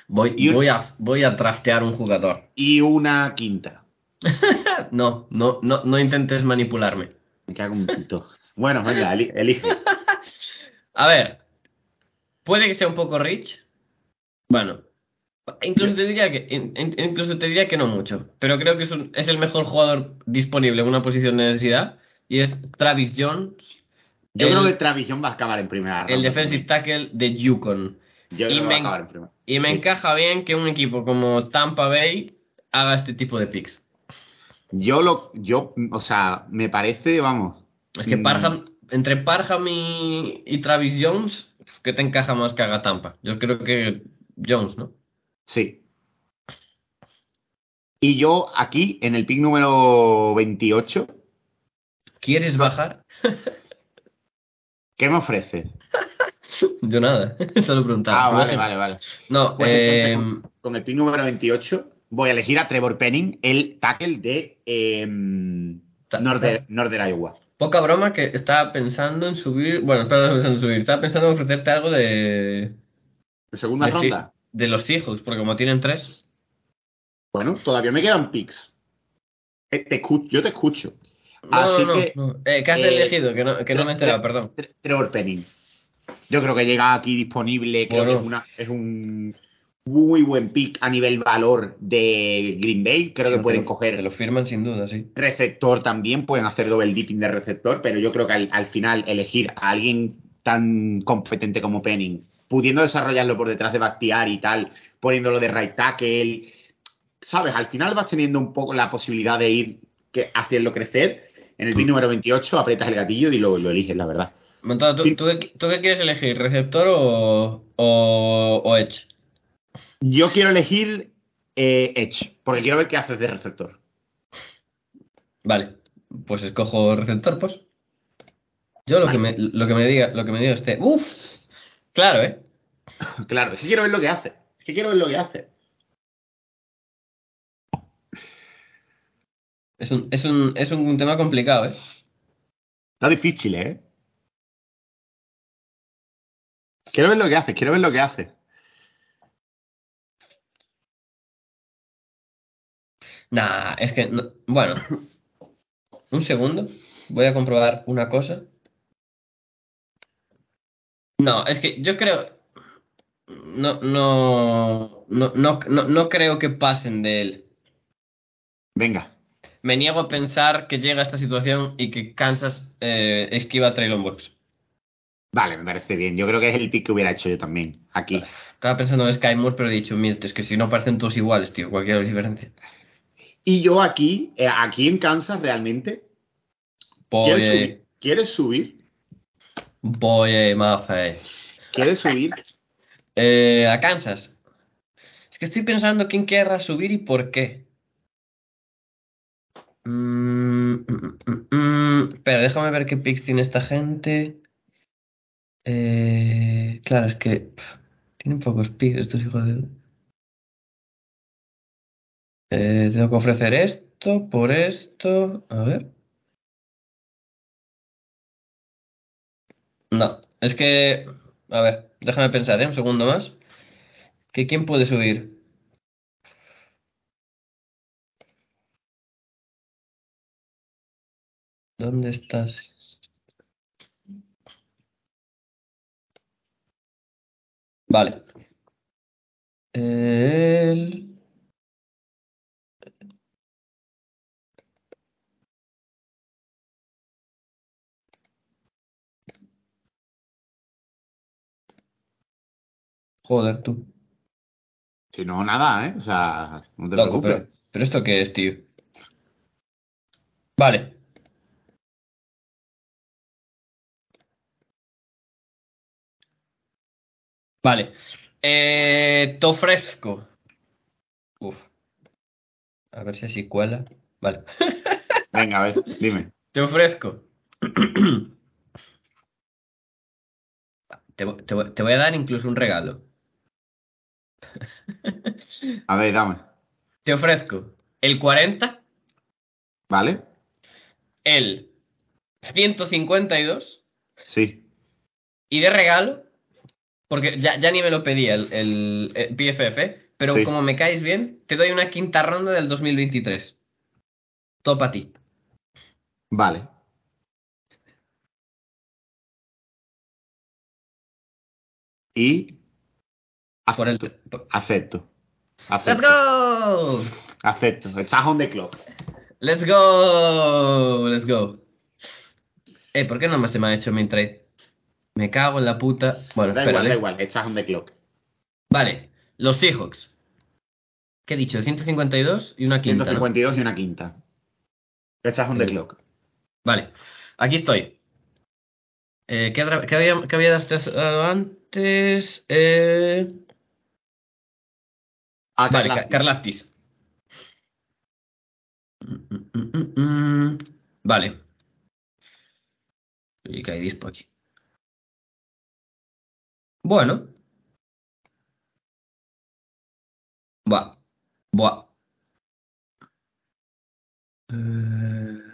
voy, Y un- voy, a, voy a draftear un jugador. Y una quinta. (laughs) No, no, no, no intentes manipularme. Me cago en puto. Bueno, (laughs) venga, eli- elige. A ver, puede que sea un poco rich. Bueno, incluso te diría que, in- in- incluso te diría que no mucho, pero creo que es, un- es el mejor jugador disponible en una posición de necesidad y es Travis Jones, Yo el, creo que Travis Young va a acabar en primera ronda. el defensive tackle de Yukon. Yo y creo que va me- a acabar en primera. Y me Sí. encaja bien que un equipo como Tampa Bay haga este tipo de picks. Yo lo, yo, o sea, me parece, vamos. Es que mm, Parham, entre Parham y, y Travis Jones, ¿qué te encaja más que haga Tampa? Yo creo que Jones, ¿no? Sí. Y yo aquí, en el pick número 28, ¿Quieres bajar? (laughs) ¿qué me ofrece? (laughs) Yo nada, (laughs) solo preguntaba. Ah, vale, vale, vale. No, Pues eh, entonces, con, el pick número 28, voy a elegir a Trevor Penning, el tackle de eh, Northern Iowa. Poca broma que estaba pensando en subir. Bueno, estaba pensando en subir. Estaba pensando en ofrecerte algo de. ¿De segunda de ronda? de los Seahawks, porque como tienen tres, Bueno, todavía me quedan picks. Eh, te yo te escucho. No, Así no, que, no. Eh, ¿Qué has eh, elegido? Que no, que no me he enterado, perdón. Tre- Trevor Penning. Yo creo que llega aquí disponible. Creo Bueno. que es, una, es un muy buen pick a nivel valor de Green Bay. Creo que pueden coger Te lo firman sin duda, sí. receptor también, pueden hacer double dipping de receptor, pero yo creo que al, al final elegir a alguien tan competente como Penning, pudiendo desarrollarlo por detrás de Bactiar y tal, poniéndolo de right tackle, sabes, al final vas teniendo un poco la posibilidad de ir que, haciendo crecer. En el pick número 28 aprietas el gatillo y lo, lo eliges, la verdad. Montado, ¿tú, qué, tú qué quieres elegir? ¿Receptor o, o, o Edge? Yo quiero elegir eh, Edge, porque quiero ver qué haces de receptor. Vale, pues escojo receptor, pues. Yo lo que me, lo que me diga, lo que me diga este. ¡Uf! Claro, ¿eh? (laughs) Claro, es que quiero ver lo que hace. Es que quiero ver lo que hace. Es un, es un, es un tema complicado, ¿eh? Está difícil, ¿eh? Quiero ver lo que hace, quiero ver lo que hace. Nah, es que. no- bueno. (coughs) Un segundo. Voy a comprobar una cosa. No, es que yo creo. No, no, no, no, no, no creo que pasen de él. Venga. Me niego a pensar que llega a esta situación y que Kansas eh, esquiva a Traylon. Vale, me parece bien. Yo creo que es el pick que hubiera hecho yo también. Aquí. Estaba pensando en Sky Moore, pero he dicho, mira, es que si no parecen todos iguales, tío, cualquiera es diferente. Y yo aquí, eh, aquí en Kansas, realmente. ¿Quieres Boye, subir? ¿Quieres subir? boye, mafe. ¿Quieres subir? Eh, a Kansas. Es que estoy pensando quién querrá subir y por qué. Mm, mm, mm, mm. Espera, déjame ver qué picks tiene esta gente. Eh, claro, es que tienen pocos picks estos hijos de... Eh, tengo que ofrecer esto por esto. A ver. No, es que... A ver, déjame pensar, ¿eh? Un segundo más. ¿Que quién puede subir? ¿Dónde estás? Vale. El... Joder, tú. Si no, nada, ¿eh? O sea, no te Loco, preocupes. pero, pero ¿esto qué es, tío? Vale. Vale. Eh, to fresco. Uf. A ver si así cuela. Vale. (laughs) Venga, a ver, dime. Te ofrezco. (clears throat) Te, te te voy a dar incluso un regalo. (laughs) A ver, dame. Te ofrezco el 40, ¿Vale? el 152 Sí. y de regalo, porque ya, ya ni me lo pedía el, el, el PFF, pero Sí. como me caes bien, te doy una quinta ronda del 2023. Todo para ti. Vale. Y. Por el, Acepto. Acepto. ¡Let's Acepto. go! Acepto. Estás on the clock. ¡Let's go! ¡Let's go! Eh, ¿por qué no me se me ha hecho mi trade? Me cago en la puta. Bueno, Da igual, da igual. Estás on the clock. Vale, los Seahawks. ¿Qué he dicho? 152 y una quinta. ¿no? 152 y una quinta. Estás on the clock. Vale, aquí estoy. Eh, ¿qué, había, qué había, qué había dado antes? Eh, Ah, vale. Mm, mm, mm, mm. Vale. Y que hay aquí. Bueno. Buah. Buah. Eh,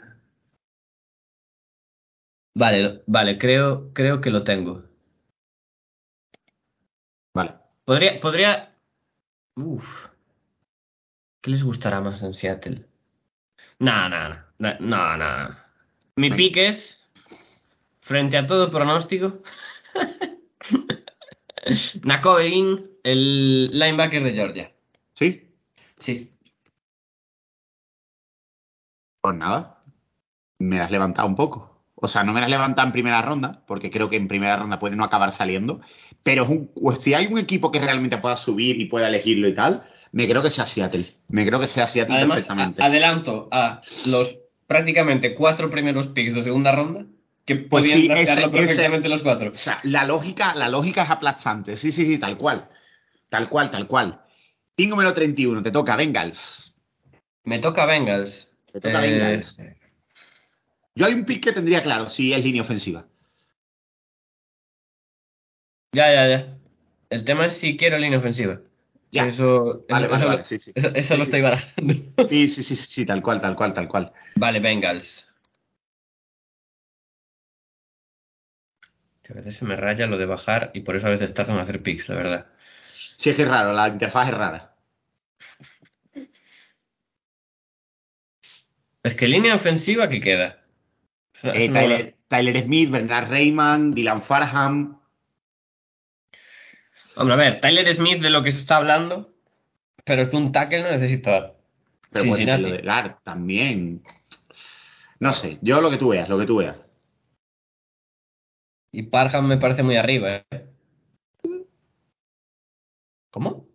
Vale, vale, creo, creo que lo tengo. Vale. Podría, podría, Uf. ¿Qué les gustará más en Seattle? No, no, no. No, no. Mi pick es, frente a todo pronóstico, (laughs) Nakobe Dean, el linebacker de Georgia. ¿Sí? Sí. Pues nada. Me has levantado un poco. O sea, no me la has levantado en primera ronda, porque creo que en primera ronda puede no acabar saliendo. Pero es un- pues si hay un equipo que realmente pueda subir y pueda elegirlo y tal, me creo que sea Seattle. Me creo que sea Seattle Además, perfectamente. adelanto a los prácticamente cuatro primeros picks de segunda ronda, que Pues podían sí, ese- perfectamente los cuatro. O sea, la lógica, la lógica es aplastante. Sí, sí, sí, tal cual. Tal cual, tal cual. Pick número 31, te toca Bengals. Me toca Bengals. Te toca Eh, Bengals. Yo hay un pick que tendría claro, si es línea ofensiva. Ya, ya, ya. El tema es si quiero línea ofensiva. Ya. Eso, Vale, eso, vale, eso vale, sí, sí. eso- Sí, lo estoy barajando. Sí, sí, sí, sí, sí, tal cual, tal cual, tal cual. Vale, Bengals. Que a veces se me raya lo de bajar y por eso a veces tardan en hacer picks, la verdad. Sí, es que es raro, la interfaz es rara. Es que línea ofensiva, ¿qué queda? Eh, Tyler, Tyler Smith, Bernard Rayman, Dylan Farham. Hombre, a ver, Tyler Smith de lo que se está hablando, pero es que un tackle no necesita. Pero puede lo de también. No sé, yo lo que tú veas, lo que tú veas. Y Parham me parece muy arriba, ¿eh? ¿Cómo?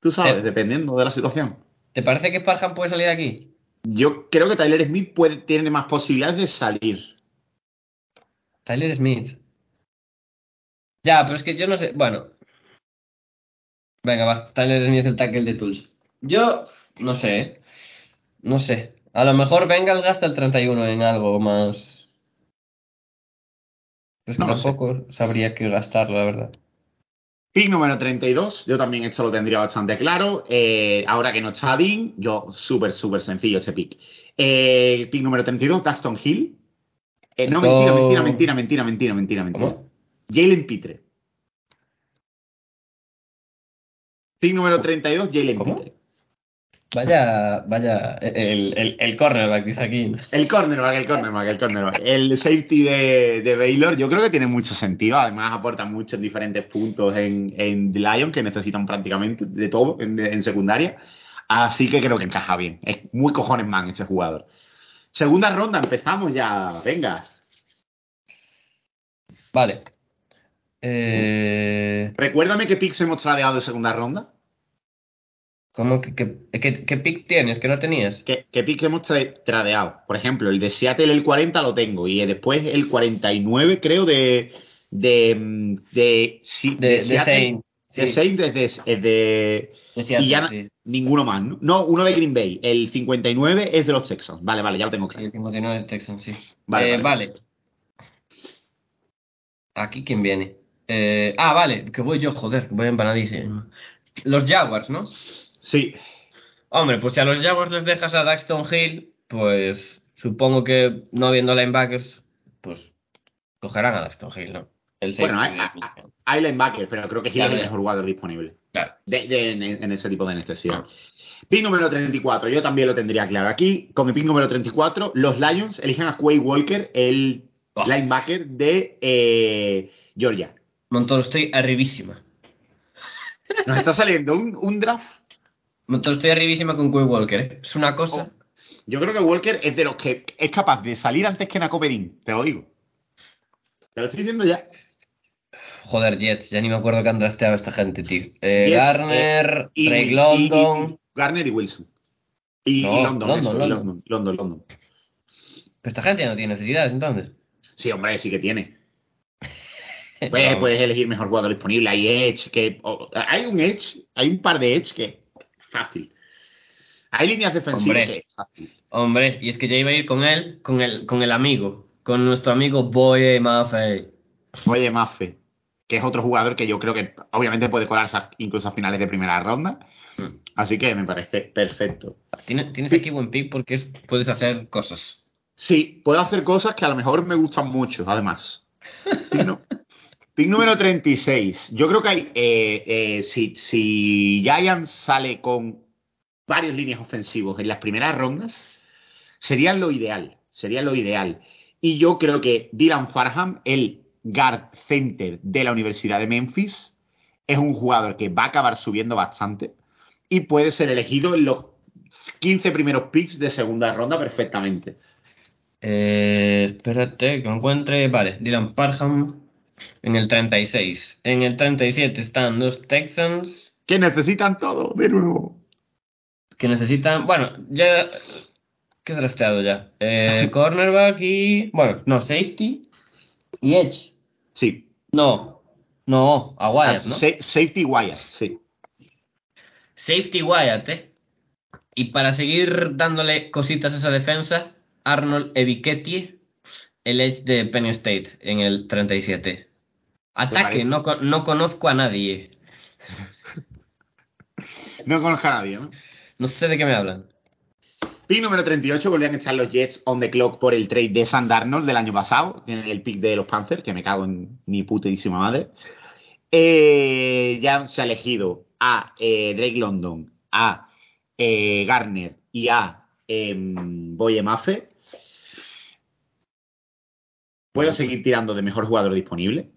Tú sabes, Eh. dependiendo de la situación. ¿Te parece que Parham puede salir de aquí? Yo creo que Tyler Smith puede, tiene más posibilidades de salir. Tyler Smith. Ya, pero es que yo no sé. Bueno. Venga, va. Tyler Smith el tackle de Tulsa. Yo no sé. ¿eh? No sé. A lo mejor Bengals gasta el 31 en algo más. Es que No lo sé. tampoco sabría qué gastarlo, la verdad. Pick número 32, yo también esto lo tendría bastante claro. Eh, ahora que no está Dean, yo súper, súper sencillo este pick. Eh, pick número 32, Daxton Hill. Eh, no, mentira, mentira, mentira, mentira, mentira, mentira, mentira. Jalen Pitre. Pick número 32, Jalen. Pitre. Vaya, vaya. El, el, el cornerback dice aquí. El cornerback, el cornerback, el cornerback. El safety de, de Baylor, yo creo que tiene mucho sentido. Además, aporta mucho en diferentes puntos en, en The Lion, que necesitan prácticamente de todo en, en secundaria. Así que creo que encaja bien. Es muy cojones man ese jugador. Segunda ronda, empezamos ya. Venga. Vale. Eh, Recuérdame qué picks hemos tradeado de segunda ronda. ¿Cómo que, qué pick tienes que no tenías? ¿Qué, qué picks hemos tra- tradeado? Por ejemplo, el de Seattle, el 40 lo tengo. Y después el 49, creo, de. De. mm, De, sí, De, de Seattle. De Sí, Saints desde es de de Seattle, y ya sí. ninguno más, ¿no? No, uno de Green Bay. El 59 es de los Texans. Vale, vale, ya lo tengo Sí, claro. el 59 de Texans, sí. Vale, Eh, vale. vale. Aquí quién viene. Eh, ah, vale, que voy yo, joder, voy empanadísimo. Los Jaguars, ¿no? Sí, Hombre, pues si a los Jaguars les dejas a Daxton Hill, pues supongo que no habiendo linebackers, pues cogerán a Daxton Hill, ¿no? El Bueno, hay, hay- Michigan. hay linebacker, pero creo que Hill Claro, es el mejor jugador disponible. Claro. De, de- en, en ese tipo de necesidad. Ah. Pick número 34, yo también lo tendría claro. Aquí, con el pick número 34, los Lions eligen a Quay Walker, el Oh. linebacker de eh, Georgia. Montoro, estoy arribísima. Nos está saliendo un, un draft. Estoy arribísima con Quay Walker, ¿eh? Es una cosa... Oh. Yo creo que Walker es de los que es capaz de salir antes que Nakoperin, te lo digo. Te lo estoy diciendo ya. Joder, Jets, ya ni me acuerdo que han drafteado a esta gente, tío. Eh, Jets, Garner, Y- Drake London... y- y Garner y Wilson. Y, No, London, London, eso, London. London, London, London. Pero esta gente ya no tiene necesidades, entonces. Sí, hombre, sí que tiene. (laughs) Puedes, No. puedes elegir mejor jugador disponible. Hay Edge, que. hay un Edge, hay un par de Edge que. Fácil. Hay líneas defensivas Hombre. que es fácil. Hombre, y es que ya iba a ir con él, con el, con el amigo, con nuestro amigo Boye Maffei. Oye, Maffe, que es otro jugador que yo creo que obviamente puede colarse incluso a finales de primera ronda. Hmm. Así que me parece perfecto. Tienes, tienes aquí buen pick porque es- puedes hacer cosas. Sí, puedo hacer cosas que a lo mejor me gustan mucho, además. (laughs) ¿no? Pick número 36. Yo creo que eh, eh, si, si sale con varios líneas ofensivos en las primeras rondas, sería lo ideal. Sería lo ideal. Y yo creo que Dylan Farham, el guard center de la Universidad de Memphis, es un jugador que va a acabar subiendo bastante y puede ser elegido en los 15 primeros picks de segunda ronda perfectamente. Eh, espérate, que encuentre. Vale, Dylan Parham en el 36. En el 37 están los Texans Que necesitan todo, de nuevo. que necesitan. Bueno, ya. ¿Qué he drafteado ya? Eh, (laughs) cornerback y. Bueno, no, safety y edge. Sí. No, no, a Wyatt, ¿no? Sa- safety Wyatt, sí. Safety Wyatt, ¿eh? Y para seguir dándole cositas a esa defensa, Arnold Evichetti, el edge de Penn State en el 37. Ataque, no, no conozco a nadie. (laughs) No conozco a nadie, ¿no? No sé de qué me hablan. Pick número 38, volvían a estar los Jets on the clock por el trade de Sam Darnold del año pasado. Tienen el pick de los Panthers, que me cago en mi putísima madre. Eh, ya se ha elegido a eh, Drake London, a eh, Garner y a eh, Boye Mafe. Puedo seguir tirando de mejor jugador disponible.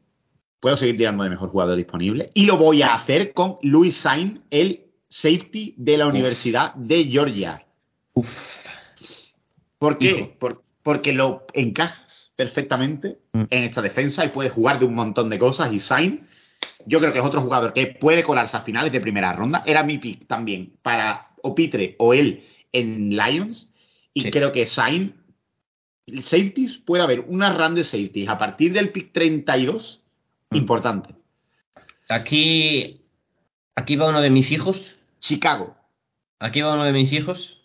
Puedo seguir tirando de mejor jugador disponible. Y lo voy a hacer con Louis Sain, el safety de la Universidad de Georgia. Uf. ¿Por qué? Por- porque lo encajas perfectamente Mm. en esta defensa y puedes jugar de un montón de cosas. Y Sain, yo creo que es otro jugador que puede colarse a finales de primera ronda. Era mi pick también para o Pitre o él en Lions. Y Sí. creo que Sain, safeties, puede haber una run de safeties a partir del pick 32 Mm. Importante. Aquí. Aquí va uno de mis hijos. Chicago. Aquí va uno de mis hijos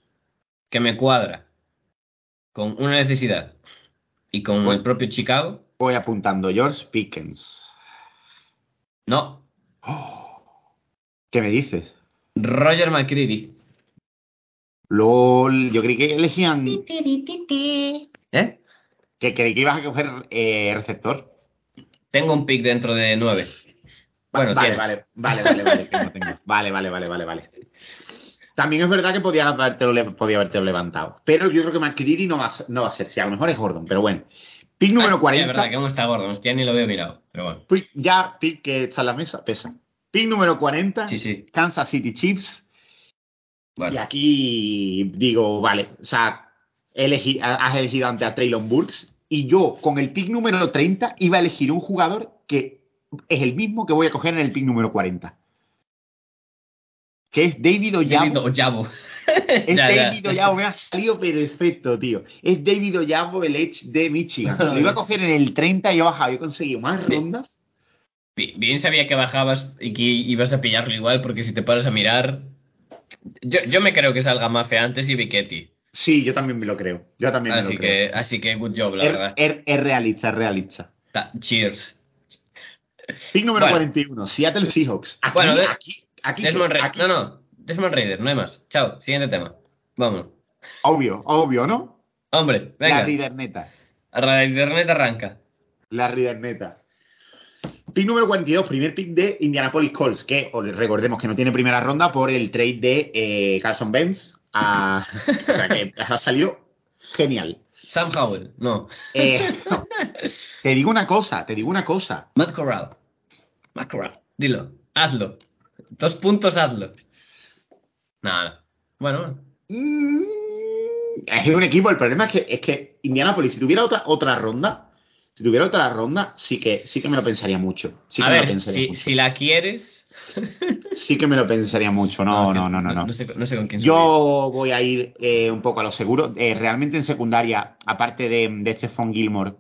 que me cuadra con una necesidad y con el propio Chicago. Voy apuntando George Pickens. No, Oh, (gasps) ¿Qué me dices? Roger McCready. LOL, yo creí que elegían. ¿Eh? Que creí que ibas a coger eh, receptor. Tengo un pick dentro de nueve. Bueno, vale, vale, vale, vale, vale, tengo, tengo. Vale, vale, vale, vale, vale. También es verdad que podía habértelo, podía habértelo levantado. Pero yo creo que McCready no va, no va a ser. Si a lo mejor es Gordon, pero bueno. Pick número Ah, sí, 40. Es verdad que aún está gordo, hostia, ni lo veo mirado. Pero bueno. Pick- ya, pick que está en la mesa, pesa. Pick número 40. Sí, sí. Kansas City Chiefs. Bueno. Y aquí digo, vale, o sea, elegi- has elegido ante a Traylon Burks y yo con el pick número 30 iba a elegir un jugador que es el mismo que voy a coger en el pick número 40. Que es David Oyabo. David Ojabo. Es (laughs) Ya, ya. David Oyabo, me ha salido perfecto, tío. Es David Oyabo, el Edge de Michigan. (laughs) Lo iba a coger en el 30 y he bajado. He conseguido más rondas. Bi- Bien sabía que bajabas y que ibas a pillarlo igual, porque si te paras a mirar. Yo, yo me creo que salga Mafe antes y Biketti. Sí, yo también me lo creo. Yo también me Así lo creo. que, así que good job, la Es, verdad. es- es realista, es realista. Ta- Cheers. Pick número Bueno. 41, Seattle Seahawks. Aquí, Bueno, de- aquí, aquí, Desmond No, no. Desmond Raider, no hay más. Chao, siguiente tema. Vamos. Obvio, obvio, ¿no? Hombre, La venga. Riderneta. La internet arranca. La Riderneta. Pick número 42, primer pick de Indianapolis Colts, que recordemos que no tiene primera ronda por el trade de eh, Carson Benz. A- o sea que ha salido genial. Sam Howell, no. Eh, (laughs) no. Te digo una cosa, te digo una cosa. Matt Corral. Matt Corral. Dilo. Hazlo. Dos puntos, hazlo. Nada. Bueno. Mm, Es un equipo, el problema es que, es que Indianapolis, si tuviera otra, otra ronda, si tuviera otra ronda, sí que, sí que me lo pensaría mucho. Sí que a me lo ver, pensaría si, mucho. si la quieres. Sí que me lo pensaría mucho. No, no, no, no, no. No sé, no sé con quién Yo voy a ir eh, un poco a lo seguro. Eh, realmente en secundaria, aparte de, de Stephon Gilmore,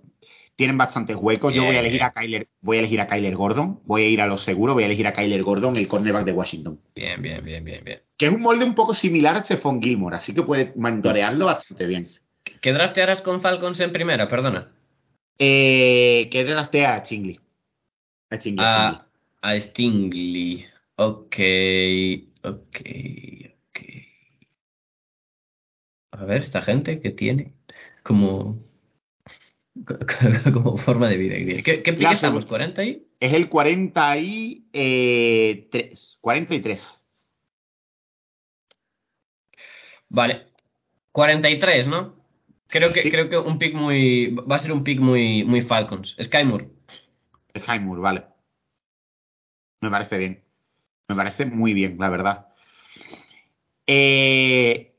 tienen bastantes huecos. Yo voy a elegir a Kyler, voy a elegir a Kyler Gordon, voy a ir a lo seguro, voy a elegir a Kyler Gordon, el cornerback de Washington. Bien, bien, bien, bien, bien. Que es un molde un poco similar a Stephon Gilmore, así que puede monitorearlo bastante bien. ¿Qué draftearás con Falcons en primera? Perdona. Eh, draftea a Chingley. A Chingley, a Chingley. A, Stingley. Ok, ok, ok. A ver, esta gente que tiene como (laughs) Como forma de vida. ¿Qué, qué estamos? segunda- ¿40 y? Es el 43. 43. Vale. 43, ¿no? Creo que, Sí. creo que un pick muy. Va a ser un pick muy, muy Falcons. Sky Moore. Es Highmoor, vale. Me parece bien. Me parece muy bien, la verdad. Eh,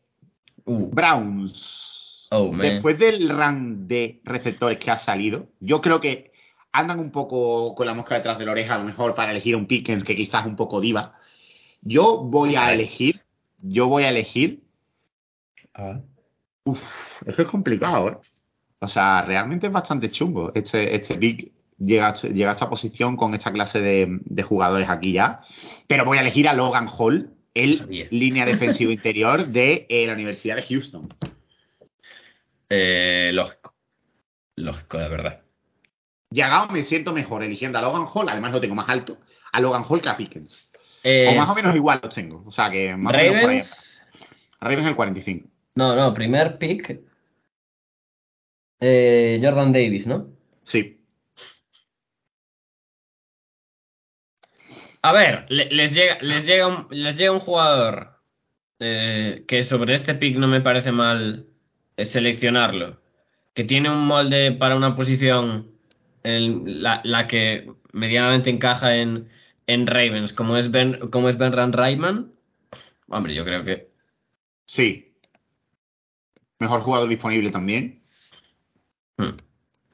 Uh, Browns. Oh. Después del run de receptores que ha salido, yo creo que andan un poco con la mosca detrás de la oreja, a lo mejor para elegir un Pickens que quizás es un poco diva. Yo voy a elegir, yo voy a elegir. Uf, es que es complicado, ¿eh? O sea, realmente es bastante chungo este, este pick. Llega, a- llega a esta posición con esta clase de, de jugadores aquí ya. Pero voy a elegir a Logan Hall, el línea defensiva (laughs) interior de eh, la Universidad de Houston. Eh, lógico. Lógico, la verdad. Llegado me siento mejor eligiendo a Logan Hall, además lo tengo más alto, a Logan Hall que a Pickens. Eh, o más o menos igual los tengo. O sea que más o menos por ahí. Ravens. Ravens el 45. No, no, primer pick. Eh, Jordan Davis, ¿no? Sí. A ver, le- les llega, les llega un, les llega un jugador eh, que sobre este pick no me parece mal eh, seleccionarlo. Que tiene un molde para una posición en la, la que medianamente encaja en, en Ravens, como es Ben, como es Benran Raymond. Hombre, yo creo que. Sí. Mejor jugador disponible también. hmm.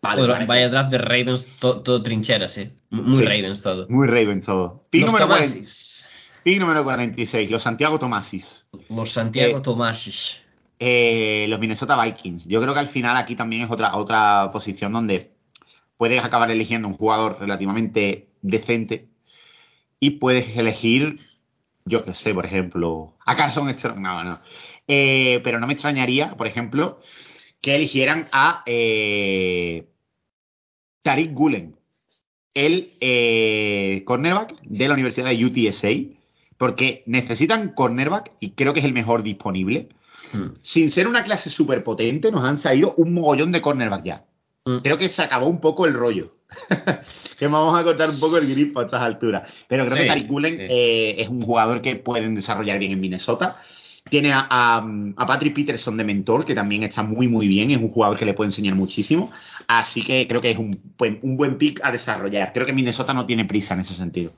Vale, parece. vaya draft de Ravens, to- todo trincheras, sí. Muy Sí. Ravens todo. Muy Raven todo. Pick número, 40 Tomasis. pick número 46, los Santiago Tomasis. Los Santiago Eh, Tomasis. Eh, los Minnesota Vikings. Yo creo que al final aquí también es otra, otra posición donde puedes acabar eligiendo un jugador relativamente decente y puedes elegir, yo qué sé, por ejemplo, a Carson Strong. No, no. Eh, pero no me extrañaría, por ejemplo, que eligieran a eh, Tariq Gulen, el eh, cornerback de la Universidad de UTSA, porque necesitan cornerback y creo que es el mejor disponible Hmm. sin ser una clase súper potente, nos han salido un mogollón de cornerback ya. Mm. Creo que se acabó un poco el rollo. (laughs) que vamos a cortar un poco el grip a estas alturas. Pero creo Sí, que Tariq Gulen sí. eh, es un jugador que pueden desarrollar bien en Minnesota. Tiene a, a, a Patrick Peterson de mentor, que también está muy, muy bien. Es un jugador que le puede enseñar muchísimo. Así que creo que es un buen, un buen pick a desarrollar. Creo que Minnesota no tiene prisa en ese sentido.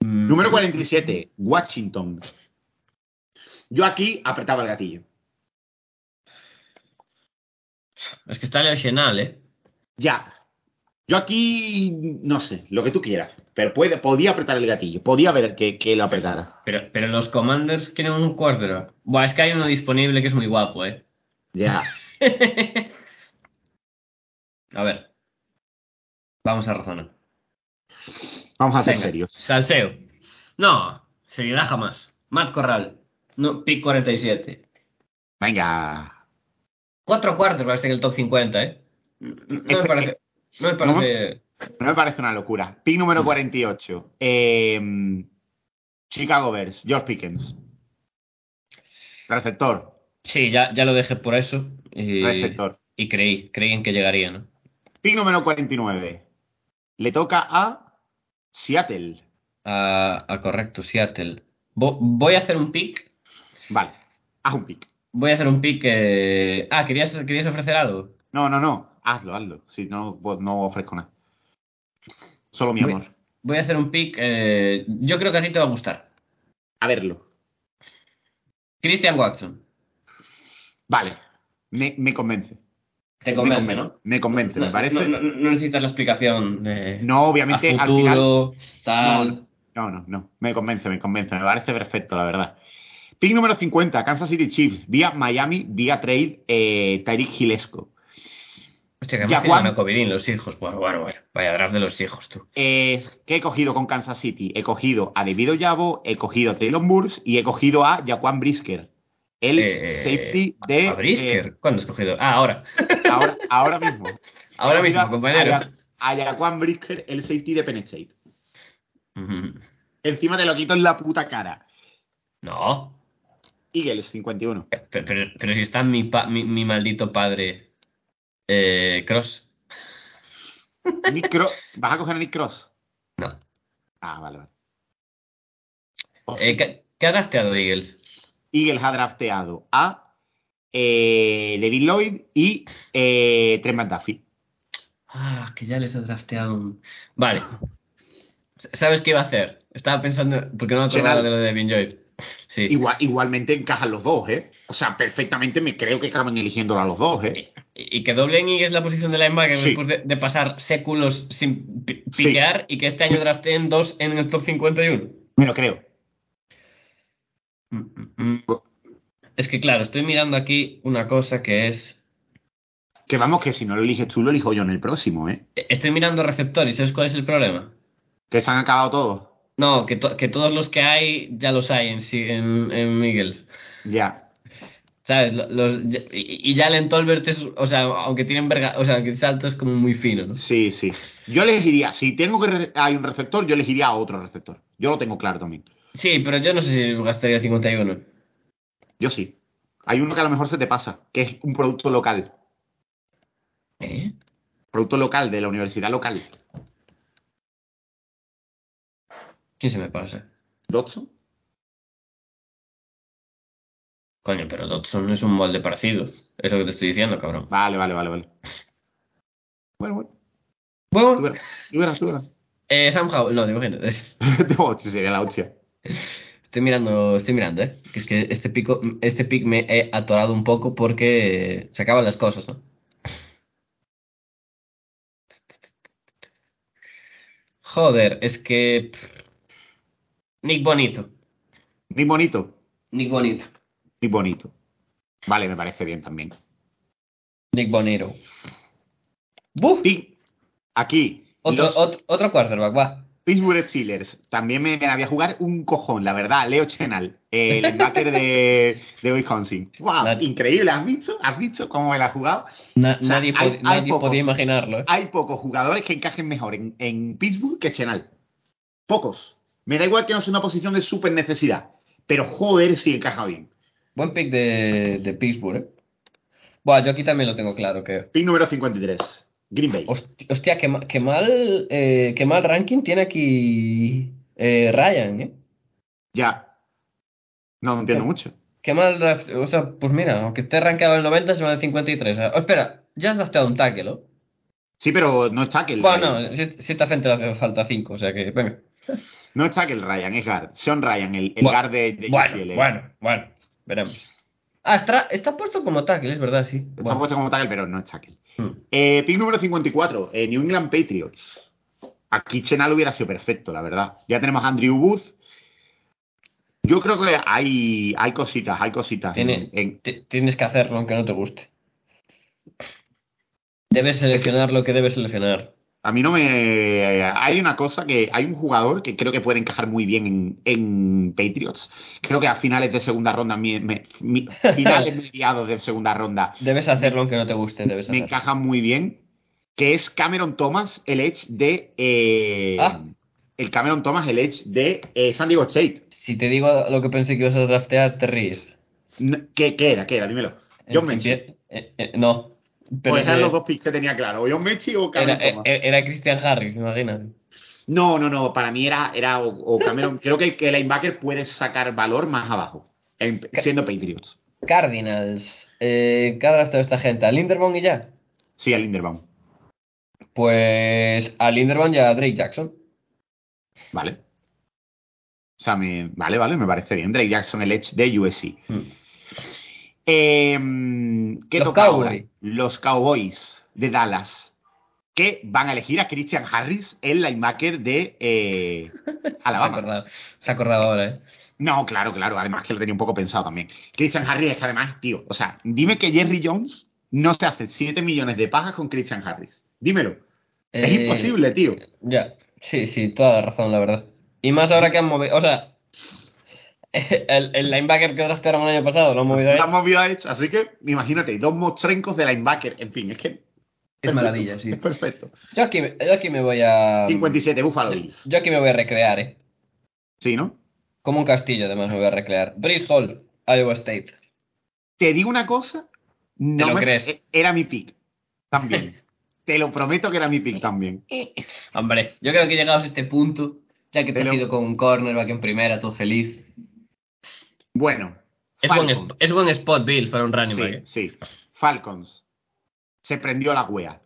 Mm. Número 47, Washington. Yo aquí apretaba el gatillo. Es que está lesional, ¿eh? Ya. Yo aquí, no sé, lo que tú quieras. Pero puede, podía apretar el gatillo. Podía ver que, que lo apretara. Pero, pero los Commanders quieren un quarterback. Buah, es que hay uno disponible que es muy guapo, ¿eh? Ya. (laughs) a ver. Vamos a razonar. Vamos a ser Venga, serios. Salseo. No, seriedad jamás. Matt Corral. No, pick 47. Venga. Cuatro quarterbacks en el top 50, ¿eh? No me parece... No me parece... No me parece una locura. Pick número 48. Eh, Chicago Bears. George Pickens. Receptor. Sí, ya, ya lo dejé por eso. Y, Receptor. y creí, creí en que llegaría, ¿no? Pick número 49. Le toca a Seattle. A, a correcto, Seattle. Vo- voy a hacer un pick. Vale. Haz un pick. Voy a hacer un pick. eh, Ah, ¿querías, ¿querías ofrecer algo? No, no, no. Hazlo, hazlo. Si no, no ofrezco nada. Solo mi amor. Voy a hacer un pick. eh, Yo creo que a ti te va a gustar. A verlo. Christian Watson. Vale. Me, me convence. Te Me convence, convence, ¿no? Me convence, me No, parece. no, No, no- no necesitas la explicación. de obviamente a al final. tal. No, no, no. Me convence, me convence. Me parece perfecto, la verdad. Pick número 50, Kansas City Chiefs, vía Miami, vía trade, eh, Tyreek Gilesco. Hostia, que a Covidín, los hijos. Bueno, bueno, bueno. Vaya draft de los hijos, tú. Eh, ¿Qué he cogido con Kansas City? He cogido a Devido Yabo, he cogido a Traylon Burks y he cogido a Jaquan Brisker, el Eh, safety de. ¿A Brisker? eh, ¿Cuándo has cogido? Ah, ahora. (laughs) ahora, ahora mismo. (laughs) Ahora mismo, compañero. A, a Jaquan Brisker, el safety de Penn State. Encima te lo quito en la puta cara. No. Eagles 51. Pero, pero, pero si está mi, pa- mi, mi maldito padre Eh, Cross. Nick Cross. ¿Vas a coger a Nick Cross? No. Ah, vale, vale. Eh, ¿qué, ¿Qué ha drafteado Eagles? Eagles ha drafteado a eh, David Lloyd y eh, Trent McDuffie. Ah, que ya les ha drafteado un... Vale. ¿Sabes qué iba a hacer? Estaba pensando... Porque no me acordaba de lo de Devin Lloyd. Sí. Igual, igualmente encajan los dos, ¿eh? O sea, perfectamente me creo que acaban eligiéndolo a los dos, ¿eh? Y que doblen Eagles la posición de linebacker Sí. después de, de pasar séculos sin Sí. piquear y que este año drafteen dos en el top 51. Me lo creo. Mm, mm, mm. Es que claro, estoy mirando aquí una cosa que es... Que vamos, que si no lo eliges tú, lo elijo yo en el próximo, ¿eh? Estoy mirando receptores, ¿sabes cuál es el problema? Que se han acabado todos. No, que, to- que todos los que hay ya los hay en, en, en Eagles. Ya. ¿Sabes? Lo- Los, y, y ya el Tolbert es, o sea, aunque tienen verga, o sea, que el salto es como muy fino, ¿no? Sí, sí. Yo elegiría, si tengo que hay un receptor, yo elegiría a otro receptor. Yo lo tengo claro también. Sí, pero yo no sé si gastaría 51. Yo sí. Hay uno que a lo mejor se te pasa, que es un producto local. ¿Eh? Producto local de la universidad local. ¿Quién se me pasa? ¿Dodson? Coño, pero Dodson es un molde parecido. Es lo que te estoy diciendo, cabrón. Vale, vale, vale, vale. Bueno, bueno. Tú Bueno, verás, tú verás, tú verás. eh, Sam Howell, no, digo gente. (laughs) No, sí, sería la hostia. Estoy mirando, estoy mirando, ¿eh? Que es que este pico, este pick me he atorado un poco porque se acaban las cosas, ¿no? Joder, es que... Nick Bonito. Ni bonito, Nick Bonito. Ni bonito. Vale, me parece bien también. Nick Bonito. ¡Buf! Y aquí, Otro, los otro, otro quarterback, va. Pittsburgh Steelers. También me, me la voy a jugar un cojón, la verdad. Leo Chenal, el (laughs) linebacker de, de Wisconsin. ¡Wow! Nad- Increíble, ¿has visto? ¿Has visto cómo me la ha jugado? Na- O sea, nadie hay- pod- hay nadie pocos. podía imaginarlo, ¿eh? Hay pocos jugadores que encajen mejor en, en Pittsburgh que Chenal. Pocos. Me da igual que no sea una posición de súper necesidad. Pero joder, si encaja bien. Buen pick de, de Pittsburgh, ¿eh? Buah, yo aquí también lo tengo claro, que... Pick número 53. Green Bay. Hosti- Hostia, qué, qué mal, eh, qué mal ranking tiene aquí eh, Ryan, ¿eh? Ya. No, no entiendo mucho. Qué mal O sea, pues mira, aunque esté rankeado en el 90, se va al 53. Oh, espera, ya has drafteado un tackle, ¿no? Sí, pero no es tackle. Bueno, no, si, si esta gente le hace falta 5, o sea que, venga. (laughs) No es tackle Ryan, es guard. Sean Ryan, el, el guard de, de Bueno, bueno, bueno, veremos. Ah, está, está puesto como tackle, es verdad, sí. Está Bueno. puesto como tackle, pero no es tackle. Hmm. Eh, pick número 54, eh, New England Patriots. Aquí Chenal hubiera sido perfecto, la verdad. Ya tenemos a Andrew Booth. Yo creo que hay, hay cositas, hay cositas. en- Tiene- en- Ti- Tienes que hacerlo aunque no te guste. Debes seleccionar lo que debes seleccionar. A mí no me... Hay una cosa que... Hay un jugador que creo que puede encajar muy bien en, en Patriots. Creo que a finales de segunda ronda, mi- me- mi- (laughs) finales mediados de segunda ronda, Debes hacerlo aunque no te guste, debes me hacerlo. encaja muy bien, que es Cameron Thomas, el edge de... eh, Ah. El Cameron Thomas, el edge de eh, San Diego State. Si te digo lo que pensé que ibas a draftear, te ríes. ¿Qué, qué era? ¿Qué era? Dímelo. John eh, eh, no. Pero Pues eran eh, los dos picks que tenía claro. O John Mechie o era, Cameron eh, Thomas. eh, era Christian Harris, imagínate. No, no, no. Para mí era, era o, o Cameron. (laughs) creo que el linebacker puede sacar valor más abajo. en- siendo Patriots. Cardinals. Eh, ¿Qué ha draftado esta gente? ¿A Linderbaum y ya? Sí, a Linderbaum. Pues a Linderbaum y a Drake Jackson. Vale. O sea, me, vale, vale, me parece bien. Drake Jackson, el edge de USC. Hmm. Eh, ¿Qué Los toca ahora? Cowboys. Los Cowboys de Dallas. Que van a elegir a Christian Harris, el linebacker de eh, (laughs) Se ha Alabama. acordado, se ha acordado ahora, ¿eh? No, claro, claro. Además que lo tenía un poco pensado también. Christian Harris es que además, tío, o sea, dime que Jerry Jones no se hace 7 millones de pajas con Christian Harris. Dímelo. Es Eh, imposible, tío. Ya, sí, sí, toda la razón, la verdad. Y más ahora que han movido, o sea, (laughs) el, el linebacker que draftearon el año pasado lo han movido movida hecha. Así que, imagínate, dos mostrencos de linebacker. En fin, es que. Es maravilla, sí. Es perfecto. Yo aquí, me- yo aquí me voy a... 57, Buffalo Bills. Yo aquí me voy a recrear, ¿eh? Sí, ¿no? Como un castillo, además, me voy a recrear. Breeze Hall, Iowa State. Te digo una cosa. No lo me- crees? e- Era mi pick. También. (laughs) Te lo prometo que era mi pick también. Hombre, yo creo que llegados a este punto, ya que te has Pero- ido con un cornerback en primera, todo feliz. Bueno. Es buen, es spot, Bill, para un running Sí, back. ¿eh? sí. Falcons. Se prendió la wea.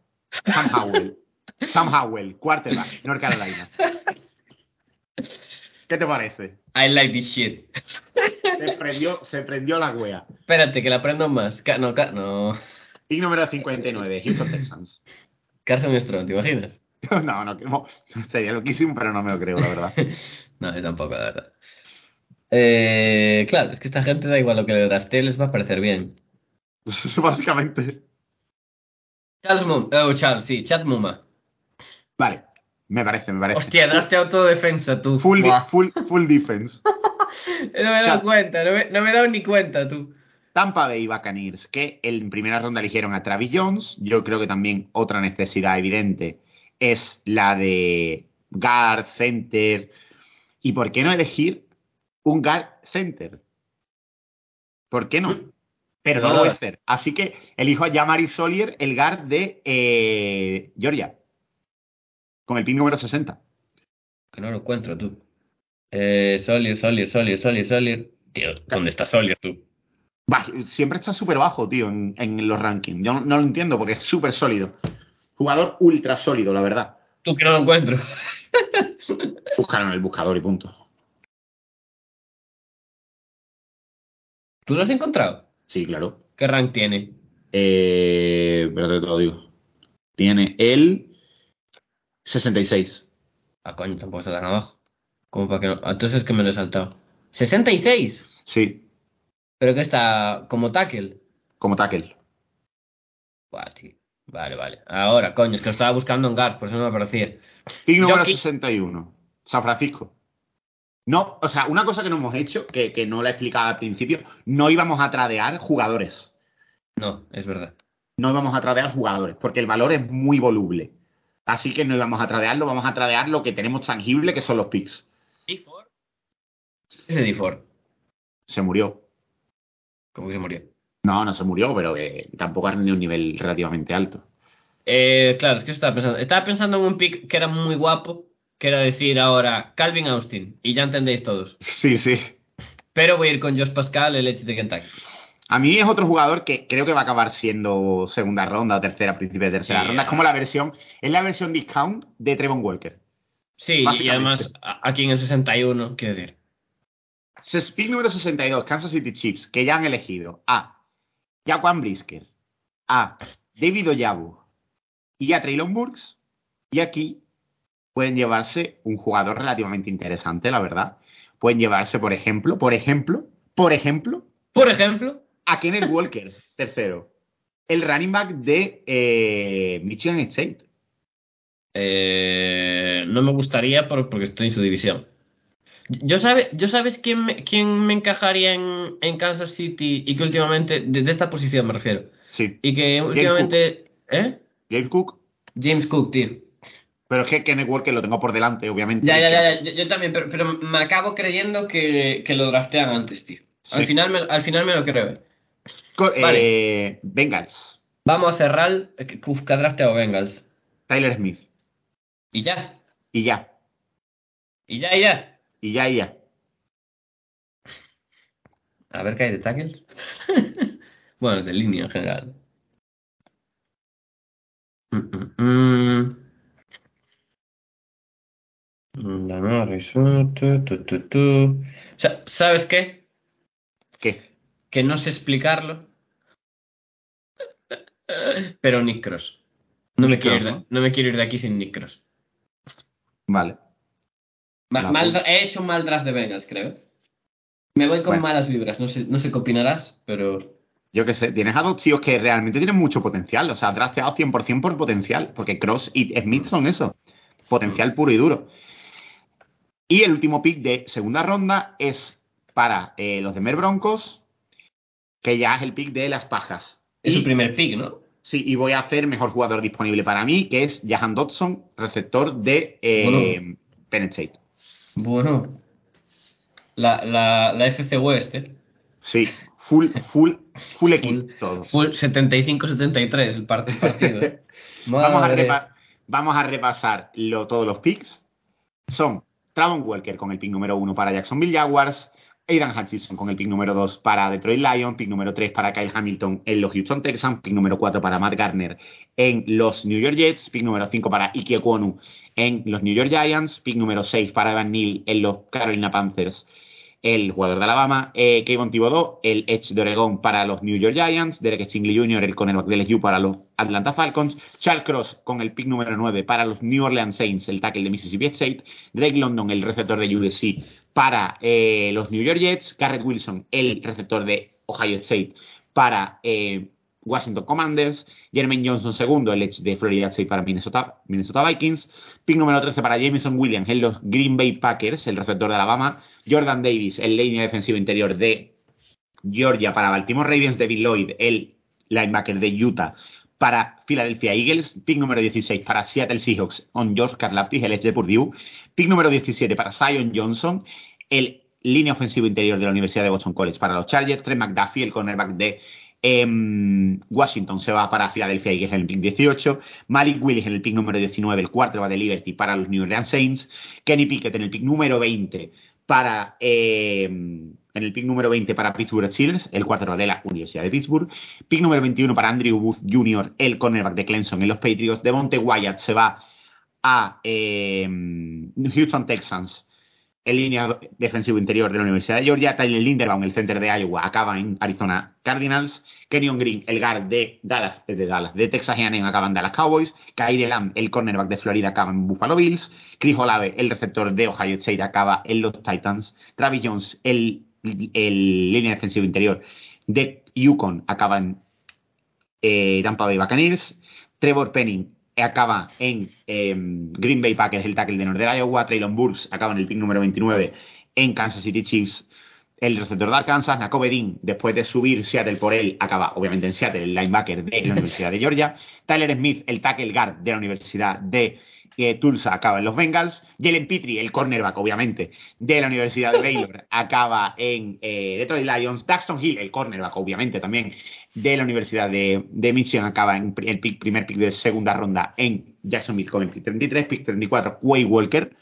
Sam Howell. (laughs) Sam Howell, quarterback, North Carolina. ¿Qué te parece? I like this shit. Se prendió, se prendió la wea. Espérate, que la aprendo más. Ca- no, ca- no. Pick número 59, Houston Texans. Carson Strong, ¿te imaginas? (laughs) No, no, no, sería loquísimo, pero no me lo creo, la verdad. (laughs) No, yo tampoco, la verdad. Eh, claro, es que esta gente da igual lo que le drafté, les va a parecer bien. (laughs) Básicamente. Charles Mum, oh, Charles, sí, Chad Muma. Vale, me parece, me parece. Hostia, drafté autodefensa tú. Full, di- full, full defense. (laughs) No me he dado Chad. cuenta, no me, no me he dado ni cuenta tú. Tampa Bay Buccaneers, que en primera ronda eligieron a Travis Jones. Yo creo que también otra necesidad evidente es la de guard, center. ¿Y por qué no elegir un guard center? ¿Por qué no? Pero no lo voy a hacer. Así que elijo a Jamari Solier, el guard de eh, Georgia. Con el pin número 60. Que no lo encuentro tú. Eh, Solier, Solier, Solier, Solier, Solier. Tío, ¿dónde está Solier tú? Bah, siempre está súper bajo, tío, en, en los rankings. Yo no, no lo entiendo porque es súper sólido. Jugador ultra sólido, la verdad. Tú que no lo encuentro. (laughs) Búscalo en el buscador y punto. ¿Tú lo has encontrado? Sí, claro. ¿Qué rank tiene? Eh, espérate, te lo digo. Tiene el 66. Ah, coño, tampoco está tan abajo. Como para que no... ah, Entonces es que me lo he saltado. ¡66! Sí, Pero que está como tackle. como tackle. Vale, vale. Ahora, coño, es que lo estaba buscando en guards, por eso no me aparecía. Pick número Jockey. 61. San Francisco. No, o sea, una cosa que no hemos hecho, que, que no la he explicado al principio, no íbamos a tradear jugadores. No, es verdad. No íbamos a tradear jugadores, porque el valor es muy voluble. Así que no íbamos a tradearlo, vamos a tradear lo que tenemos tangible, que son los picks. ¿D4? Es de D4. Se murió. ¿Cómo que se murió? No, no se murió, pero que tampoco ha rendido un nivel relativamente alto. Eh, claro, es que estaba pensando. Estaba pensando en un pick que era muy guapo, que era decir ahora Calvin Austin, y ya entendéis todos. Sí, sí. Pero voy a ir con Josh Pascal, el Edge de Kentucky. A mí es otro jugador que creo que va a acabar siendo segunda ronda o tercera, principio de tercera Sí, ronda. Es ah. como la versión, es la versión discount de Trevon Walker. Sí, y además aquí en el 61, quiero decir. Pick número 62, Kansas City Chiefs, que ya han elegido a Jaquan Brisker, a David Oyabu y a Traylon Burks. Y aquí pueden llevarse un jugador relativamente interesante, la verdad. Pueden llevarse, por ejemplo, por ejemplo, por ejemplo, Por ejemplo, a Kenneth Walker, (laughs) tercero. El running back de eh, Michigan State. eh, no me gustaría por- porque estoy en su división. Yo, sabe, yo sabes quién me, quién me encajaría en, en Kansas City y que últimamente, de, de esta posición me refiero, Sí. y que últimamente... ¿Eh? James Cook. James Cook, tío. Pero es que Kenneth Walker lo tengo por delante, obviamente. Ya, ya, ya, ya, yo, también, pero, pero me acabo creyendo que, que lo draftean antes, tío. Al, final me, al final me lo creo. eh. Co- Vale. eh, Bengals. Vamos a cerrar. eh, Uf, que ha drafteado Bengals. Tyler Smith. Y ya. Y ya. Y ya, y ya. Y ya, y ya. A ver qué hay de tackles. (laughs) bueno, de línea en general. Mm, mm, mm. Tu, tu, tu, tu. Sa- ¿Sabes qué? ¿Qué? Que no sé explicarlo. Pero Nick Cross. No me, quiero ir de, ¿no? no me quiero ir de aquí sin Nick Cross. Vale. Ma- mal he hecho un mal draft de Bengals, creo. Me voy con Bueno. malas vibras. No sé, no sé qué opinarás, pero. Yo qué sé, tienes a dos tíos que realmente tienen mucho potencial. O sea, has drafteado 100% por potencial. Porque Cross y Smith son eso. Potencial puro y duro. Y el último pick de segunda ronda es para eh, los Denver Broncos, que ya es el pick de las pajas. Es Y- su primer pick, ¿no? Sí, y voy a hacer mejor jugador disponible para mí, que es Jahan Dodson, receptor de eh, Penn State. Bueno. La, la, la FC West, ¿eh? Sí, full, full, Full equipo, Full- todo. Full 75-73 el part- partido. (laughs) Vamos a, vamos a repasar lo- todos los picks. Son Travon Walker con el pick número 1 para Jacksonville Jaguars, Aidan Hutchinson con el pick número 2 para Detroit Lions, pick número 3 para Kyle Hamilton en los Houston Texans, pick número 4 para Matt Garner en los New York Jets, pick número 5 para Ike Ekwonu en los New York Giants, pick número 6 para Evan Neal en los Carolina Panthers, el jugador de Alabama, eh, Kayvon Thibodeau, el Edge de Oregón para los New York Giants, Derek Stingley Jr., el cornerback de LSU para los Atlanta Falcons, Charles Cross con el pick número 9 para los New Orleans Saints, el tackle de Mississippi State, Drake London, el receptor de USC para eh, los New York Jets, Garrett Wilson, el receptor de Ohio State para eh, Washington Commanders, Jermaine Johnson segundo, el edge de Florida State para Minnesota, Vikings, pick número 13 para Jameson Williams en los Green Bay Packers, el receptor de Alabama, Jordan Davis, el línea defensivo interior de Georgia para Baltimore Ravens, David Lloyd, el linebacker de Utah para Philadelphia Eagles, pick número 16 para Seattle Seahawks on Josh Karlaftis, el edge de Purdue, pick número 17 para Zion Johnson, el línea ofensivo interior de la Universidad de Boston College para los Chargers, Trent McDuffie, el cornerback de em, Washington se va para Philadelphia Eagles en el pick 18, Malik Willis en el pick número 19, el quarterback de Liberty para los New Orleans Saints, Kenny Pickett en el pick número 20 para em, en el pick número 20 para Pittsburgh Steelers, el quarterback de la Universidad de Pittsburgh, pick número 21 para Andrew Booth Jr., el cornerback de Clemson en los Patriots, Devonte Wyatt se va a em, Houston Texans, el línea defensivo interior de la Universidad de Georgia, Tyler Linderbaum, el center de Iowa, acaba en Arizona Cardinals, Kenyon Green, el guard de Dallas, eh, de Dallas, de Texas A&M, acaba en Dallas Cowboys, Kyrie Lamb, el cornerback de Florida, acaba en Buffalo Bills, Chris Olave, el receptor de Ohio State, acaba en los Titans, Travis Jones, el, el línea defensivo interior de Yukon, acaba en eh, Tampa Bay Buccaneers, Trevor Penning acaba en eh, Green Bay Packers, el tackle de Northern Iowa, Traylon Burks acaba en el pick número 29 en Kansas City Chiefs, el receptor de Arkansas, Nakobe Dean, después de subir Seattle por él, acaba obviamente en Seattle, el linebacker de la Universidad de Georgia, Tyler Smith, el tackle guard de la Universidad de eh, Tulsa, acaba en los Bengals, Jalen Petrie, el cornerback obviamente de la Universidad de (laughs) Baylor, acaba en eh, Detroit Lions, Daxton Hill, el cornerback obviamente también de la Universidad de, de Michigan, acaba en el pick- primer pick de segunda ronda en Jacksonville con el pick 33, pick 34, Quay Walker,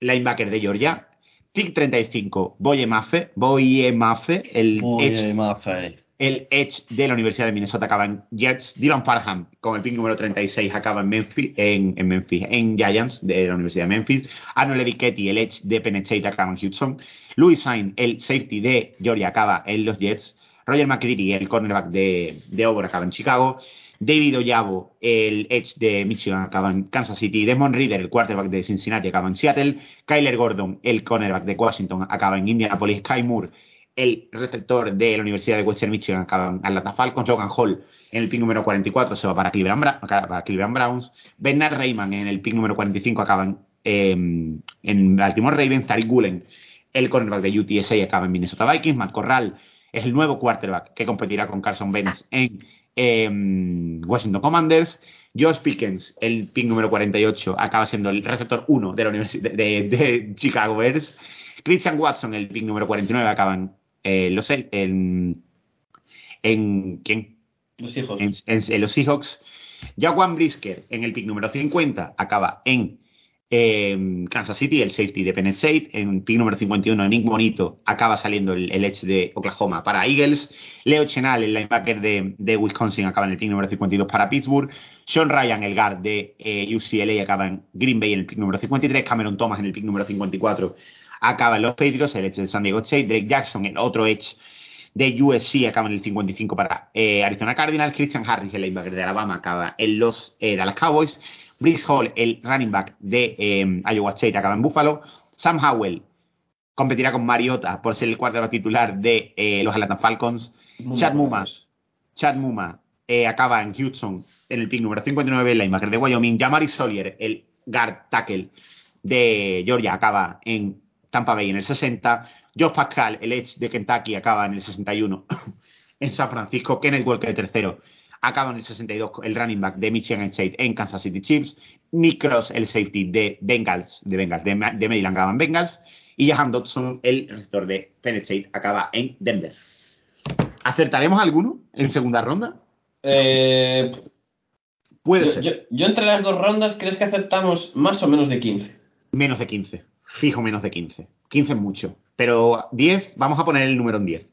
linebacker de Georgia, pick 35, Boye Mafe, Boye Mafe, el edge Oye, Maffei. El Edge de la Universidad de Minnesota acaba en Jets. Dylan Parham, con el pick número 36, acaba en Memphis, en, en Memphis, en Giants de la Universidad de Memphis. Arnold Evichetti, el Edge de Penn State, acaba en Houston. Louis Sain, el safety de Georgia, acaba en los Jets. Roger McCreary, el cornerback de, de acaba en Chicago. David Oyabo, el Edge de Michigan, acaba en Kansas City. Desmond Reader, el quarterback de Cincinnati, acaba en Seattle. Kyler Gordon, el cornerback de Washington, acaba en Indianapolis. Kai Moore, el receptor de la Universidad de Western Michigan, Atlanta Falcons. Logan Hall, en el pick número 44, se va para Cleveland, Browns. Bernard Rayman, en el pick número 45, acaba en, eh, en Baltimore Ravens. Tariq Gulen, el cornerback de UTSA, acaba en Minnesota Vikings. Matt Corral es el nuevo quarterback que competirá con Carson Wentz en eh, Washington Commanders. Josh Pickens, el pick número 48, acaba siendo el receptor 1 de la Universidad de, de Chicago Bears. Christian Watson, el pick número 49, acaba en eh, los en, en ¿quién? Los hijos. En, en- en los Seahawks. Jaquan Brisker en el pick número 50 acaba en eh, Kansas City, el safety de Penn State. En pick número 51, Nick Bonito acaba saliendo el, el edge de Oklahoma para Eagles. Leo Chenal, el linebacker de, de Wisconsin, acaba en el pick número 52 para Pittsburgh. Sean Ryan, el guard de eh, UCLA, acaba en Green Bay en el pick número 53. Cameron Thomas en el pick número 54 acaba en los Patriots, el edge de San Diego State. Drake Jackson, el otro edge de USC acaba en el 55 para eh, Arizona Cardinals. Christian Harris, el linebacker de Alabama, acaba en los eh, Dallas Cowboys. Brice Hall, el running back de eh, Iowa State, acaba en Buffalo. Sam Howell competirá con Mariota por ser el quarterback titular de los Atlanta Falcons. Chad Muma, Chad Muma acaba en Houston en el pick número 59, el linebacker de Wyoming. Jamari Solier, el guard tackle de Georgia, acaba en Tampa Bay en el 60. Josh Pascal, el edge de Kentucky, acaba en el 61 (coughs) en San Francisco. Kenneth Walker, el tercero, acaba en el 62, el running back de Michigan State en Kansas City Chiefs. Nick Cross, el safety de Bengals, de Bengals, de, de Maryland, acaba en Bengals. Y Jahan Dodson, el receptor de Penn State, acaba en Denver. ¿Acertaremos alguno en segunda ronda? Eh, Puede yo, ser. yo- yo entre las dos rondas, ¿crees que aceptamos más o menos de 15? Menos de 15. Fijo menos de 15. 15 es mucho. Pero 10, vamos a poner el número en 10.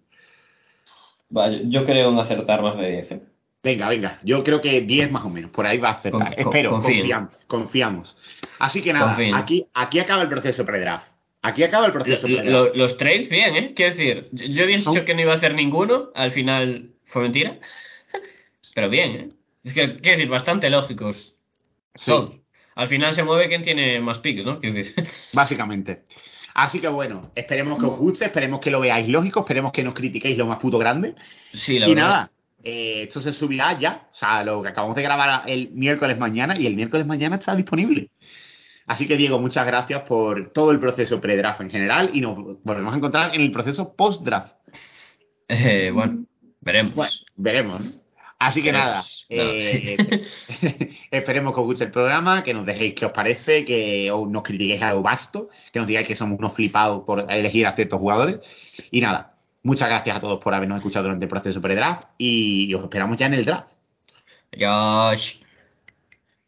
Va, yo, creo en acertar más de 10. ¿eh? Venga, venga. Yo creo que 10 más o menos. Por ahí va a acertar. Con- Espero, confiamos, confiamos. Así que nada, aquí, aquí acaba el proceso pre-draft. Aquí acaba el proceso Lo- pre-draft. lo- los trades, bien, ¿eh? Quiero decir, yo, había Son- dicho que no iba a hacer ninguno, al final fue mentira. (laughs) Pero bien, ¿eh? Es que, quiero decir, bastante lógicos. Sí, todos. Al final se mueve quien tiene más piques, ¿no? (laughs) Básicamente. Así que bueno, esperemos que os guste, esperemos que lo veáis lógico, esperemos que nos critiquéis lo más puto grande. Sí, la y verdad. nada, eh, esto se subirá ya. O sea, lo que acabamos de grabar el miércoles mañana y el miércoles mañana está disponible. Así que, Diego, muchas gracias por todo el proceso pre-draft en general y nos volvemos a encontrar en el proceso post-draft. Eh, bueno, veremos. Bueno, veremos. Así que nada, No, eh, (laughs) esperemos que os guste el programa, que nos dejéis qué os parece, que os- nos critiquéis a lo vasto, que nos digáis que somos unos flipados por elegir a ciertos jugadores. Y nada, muchas gracias a todos por habernos escuchado durante el proceso pre-draft y os esperamos ya en el draft. Josh.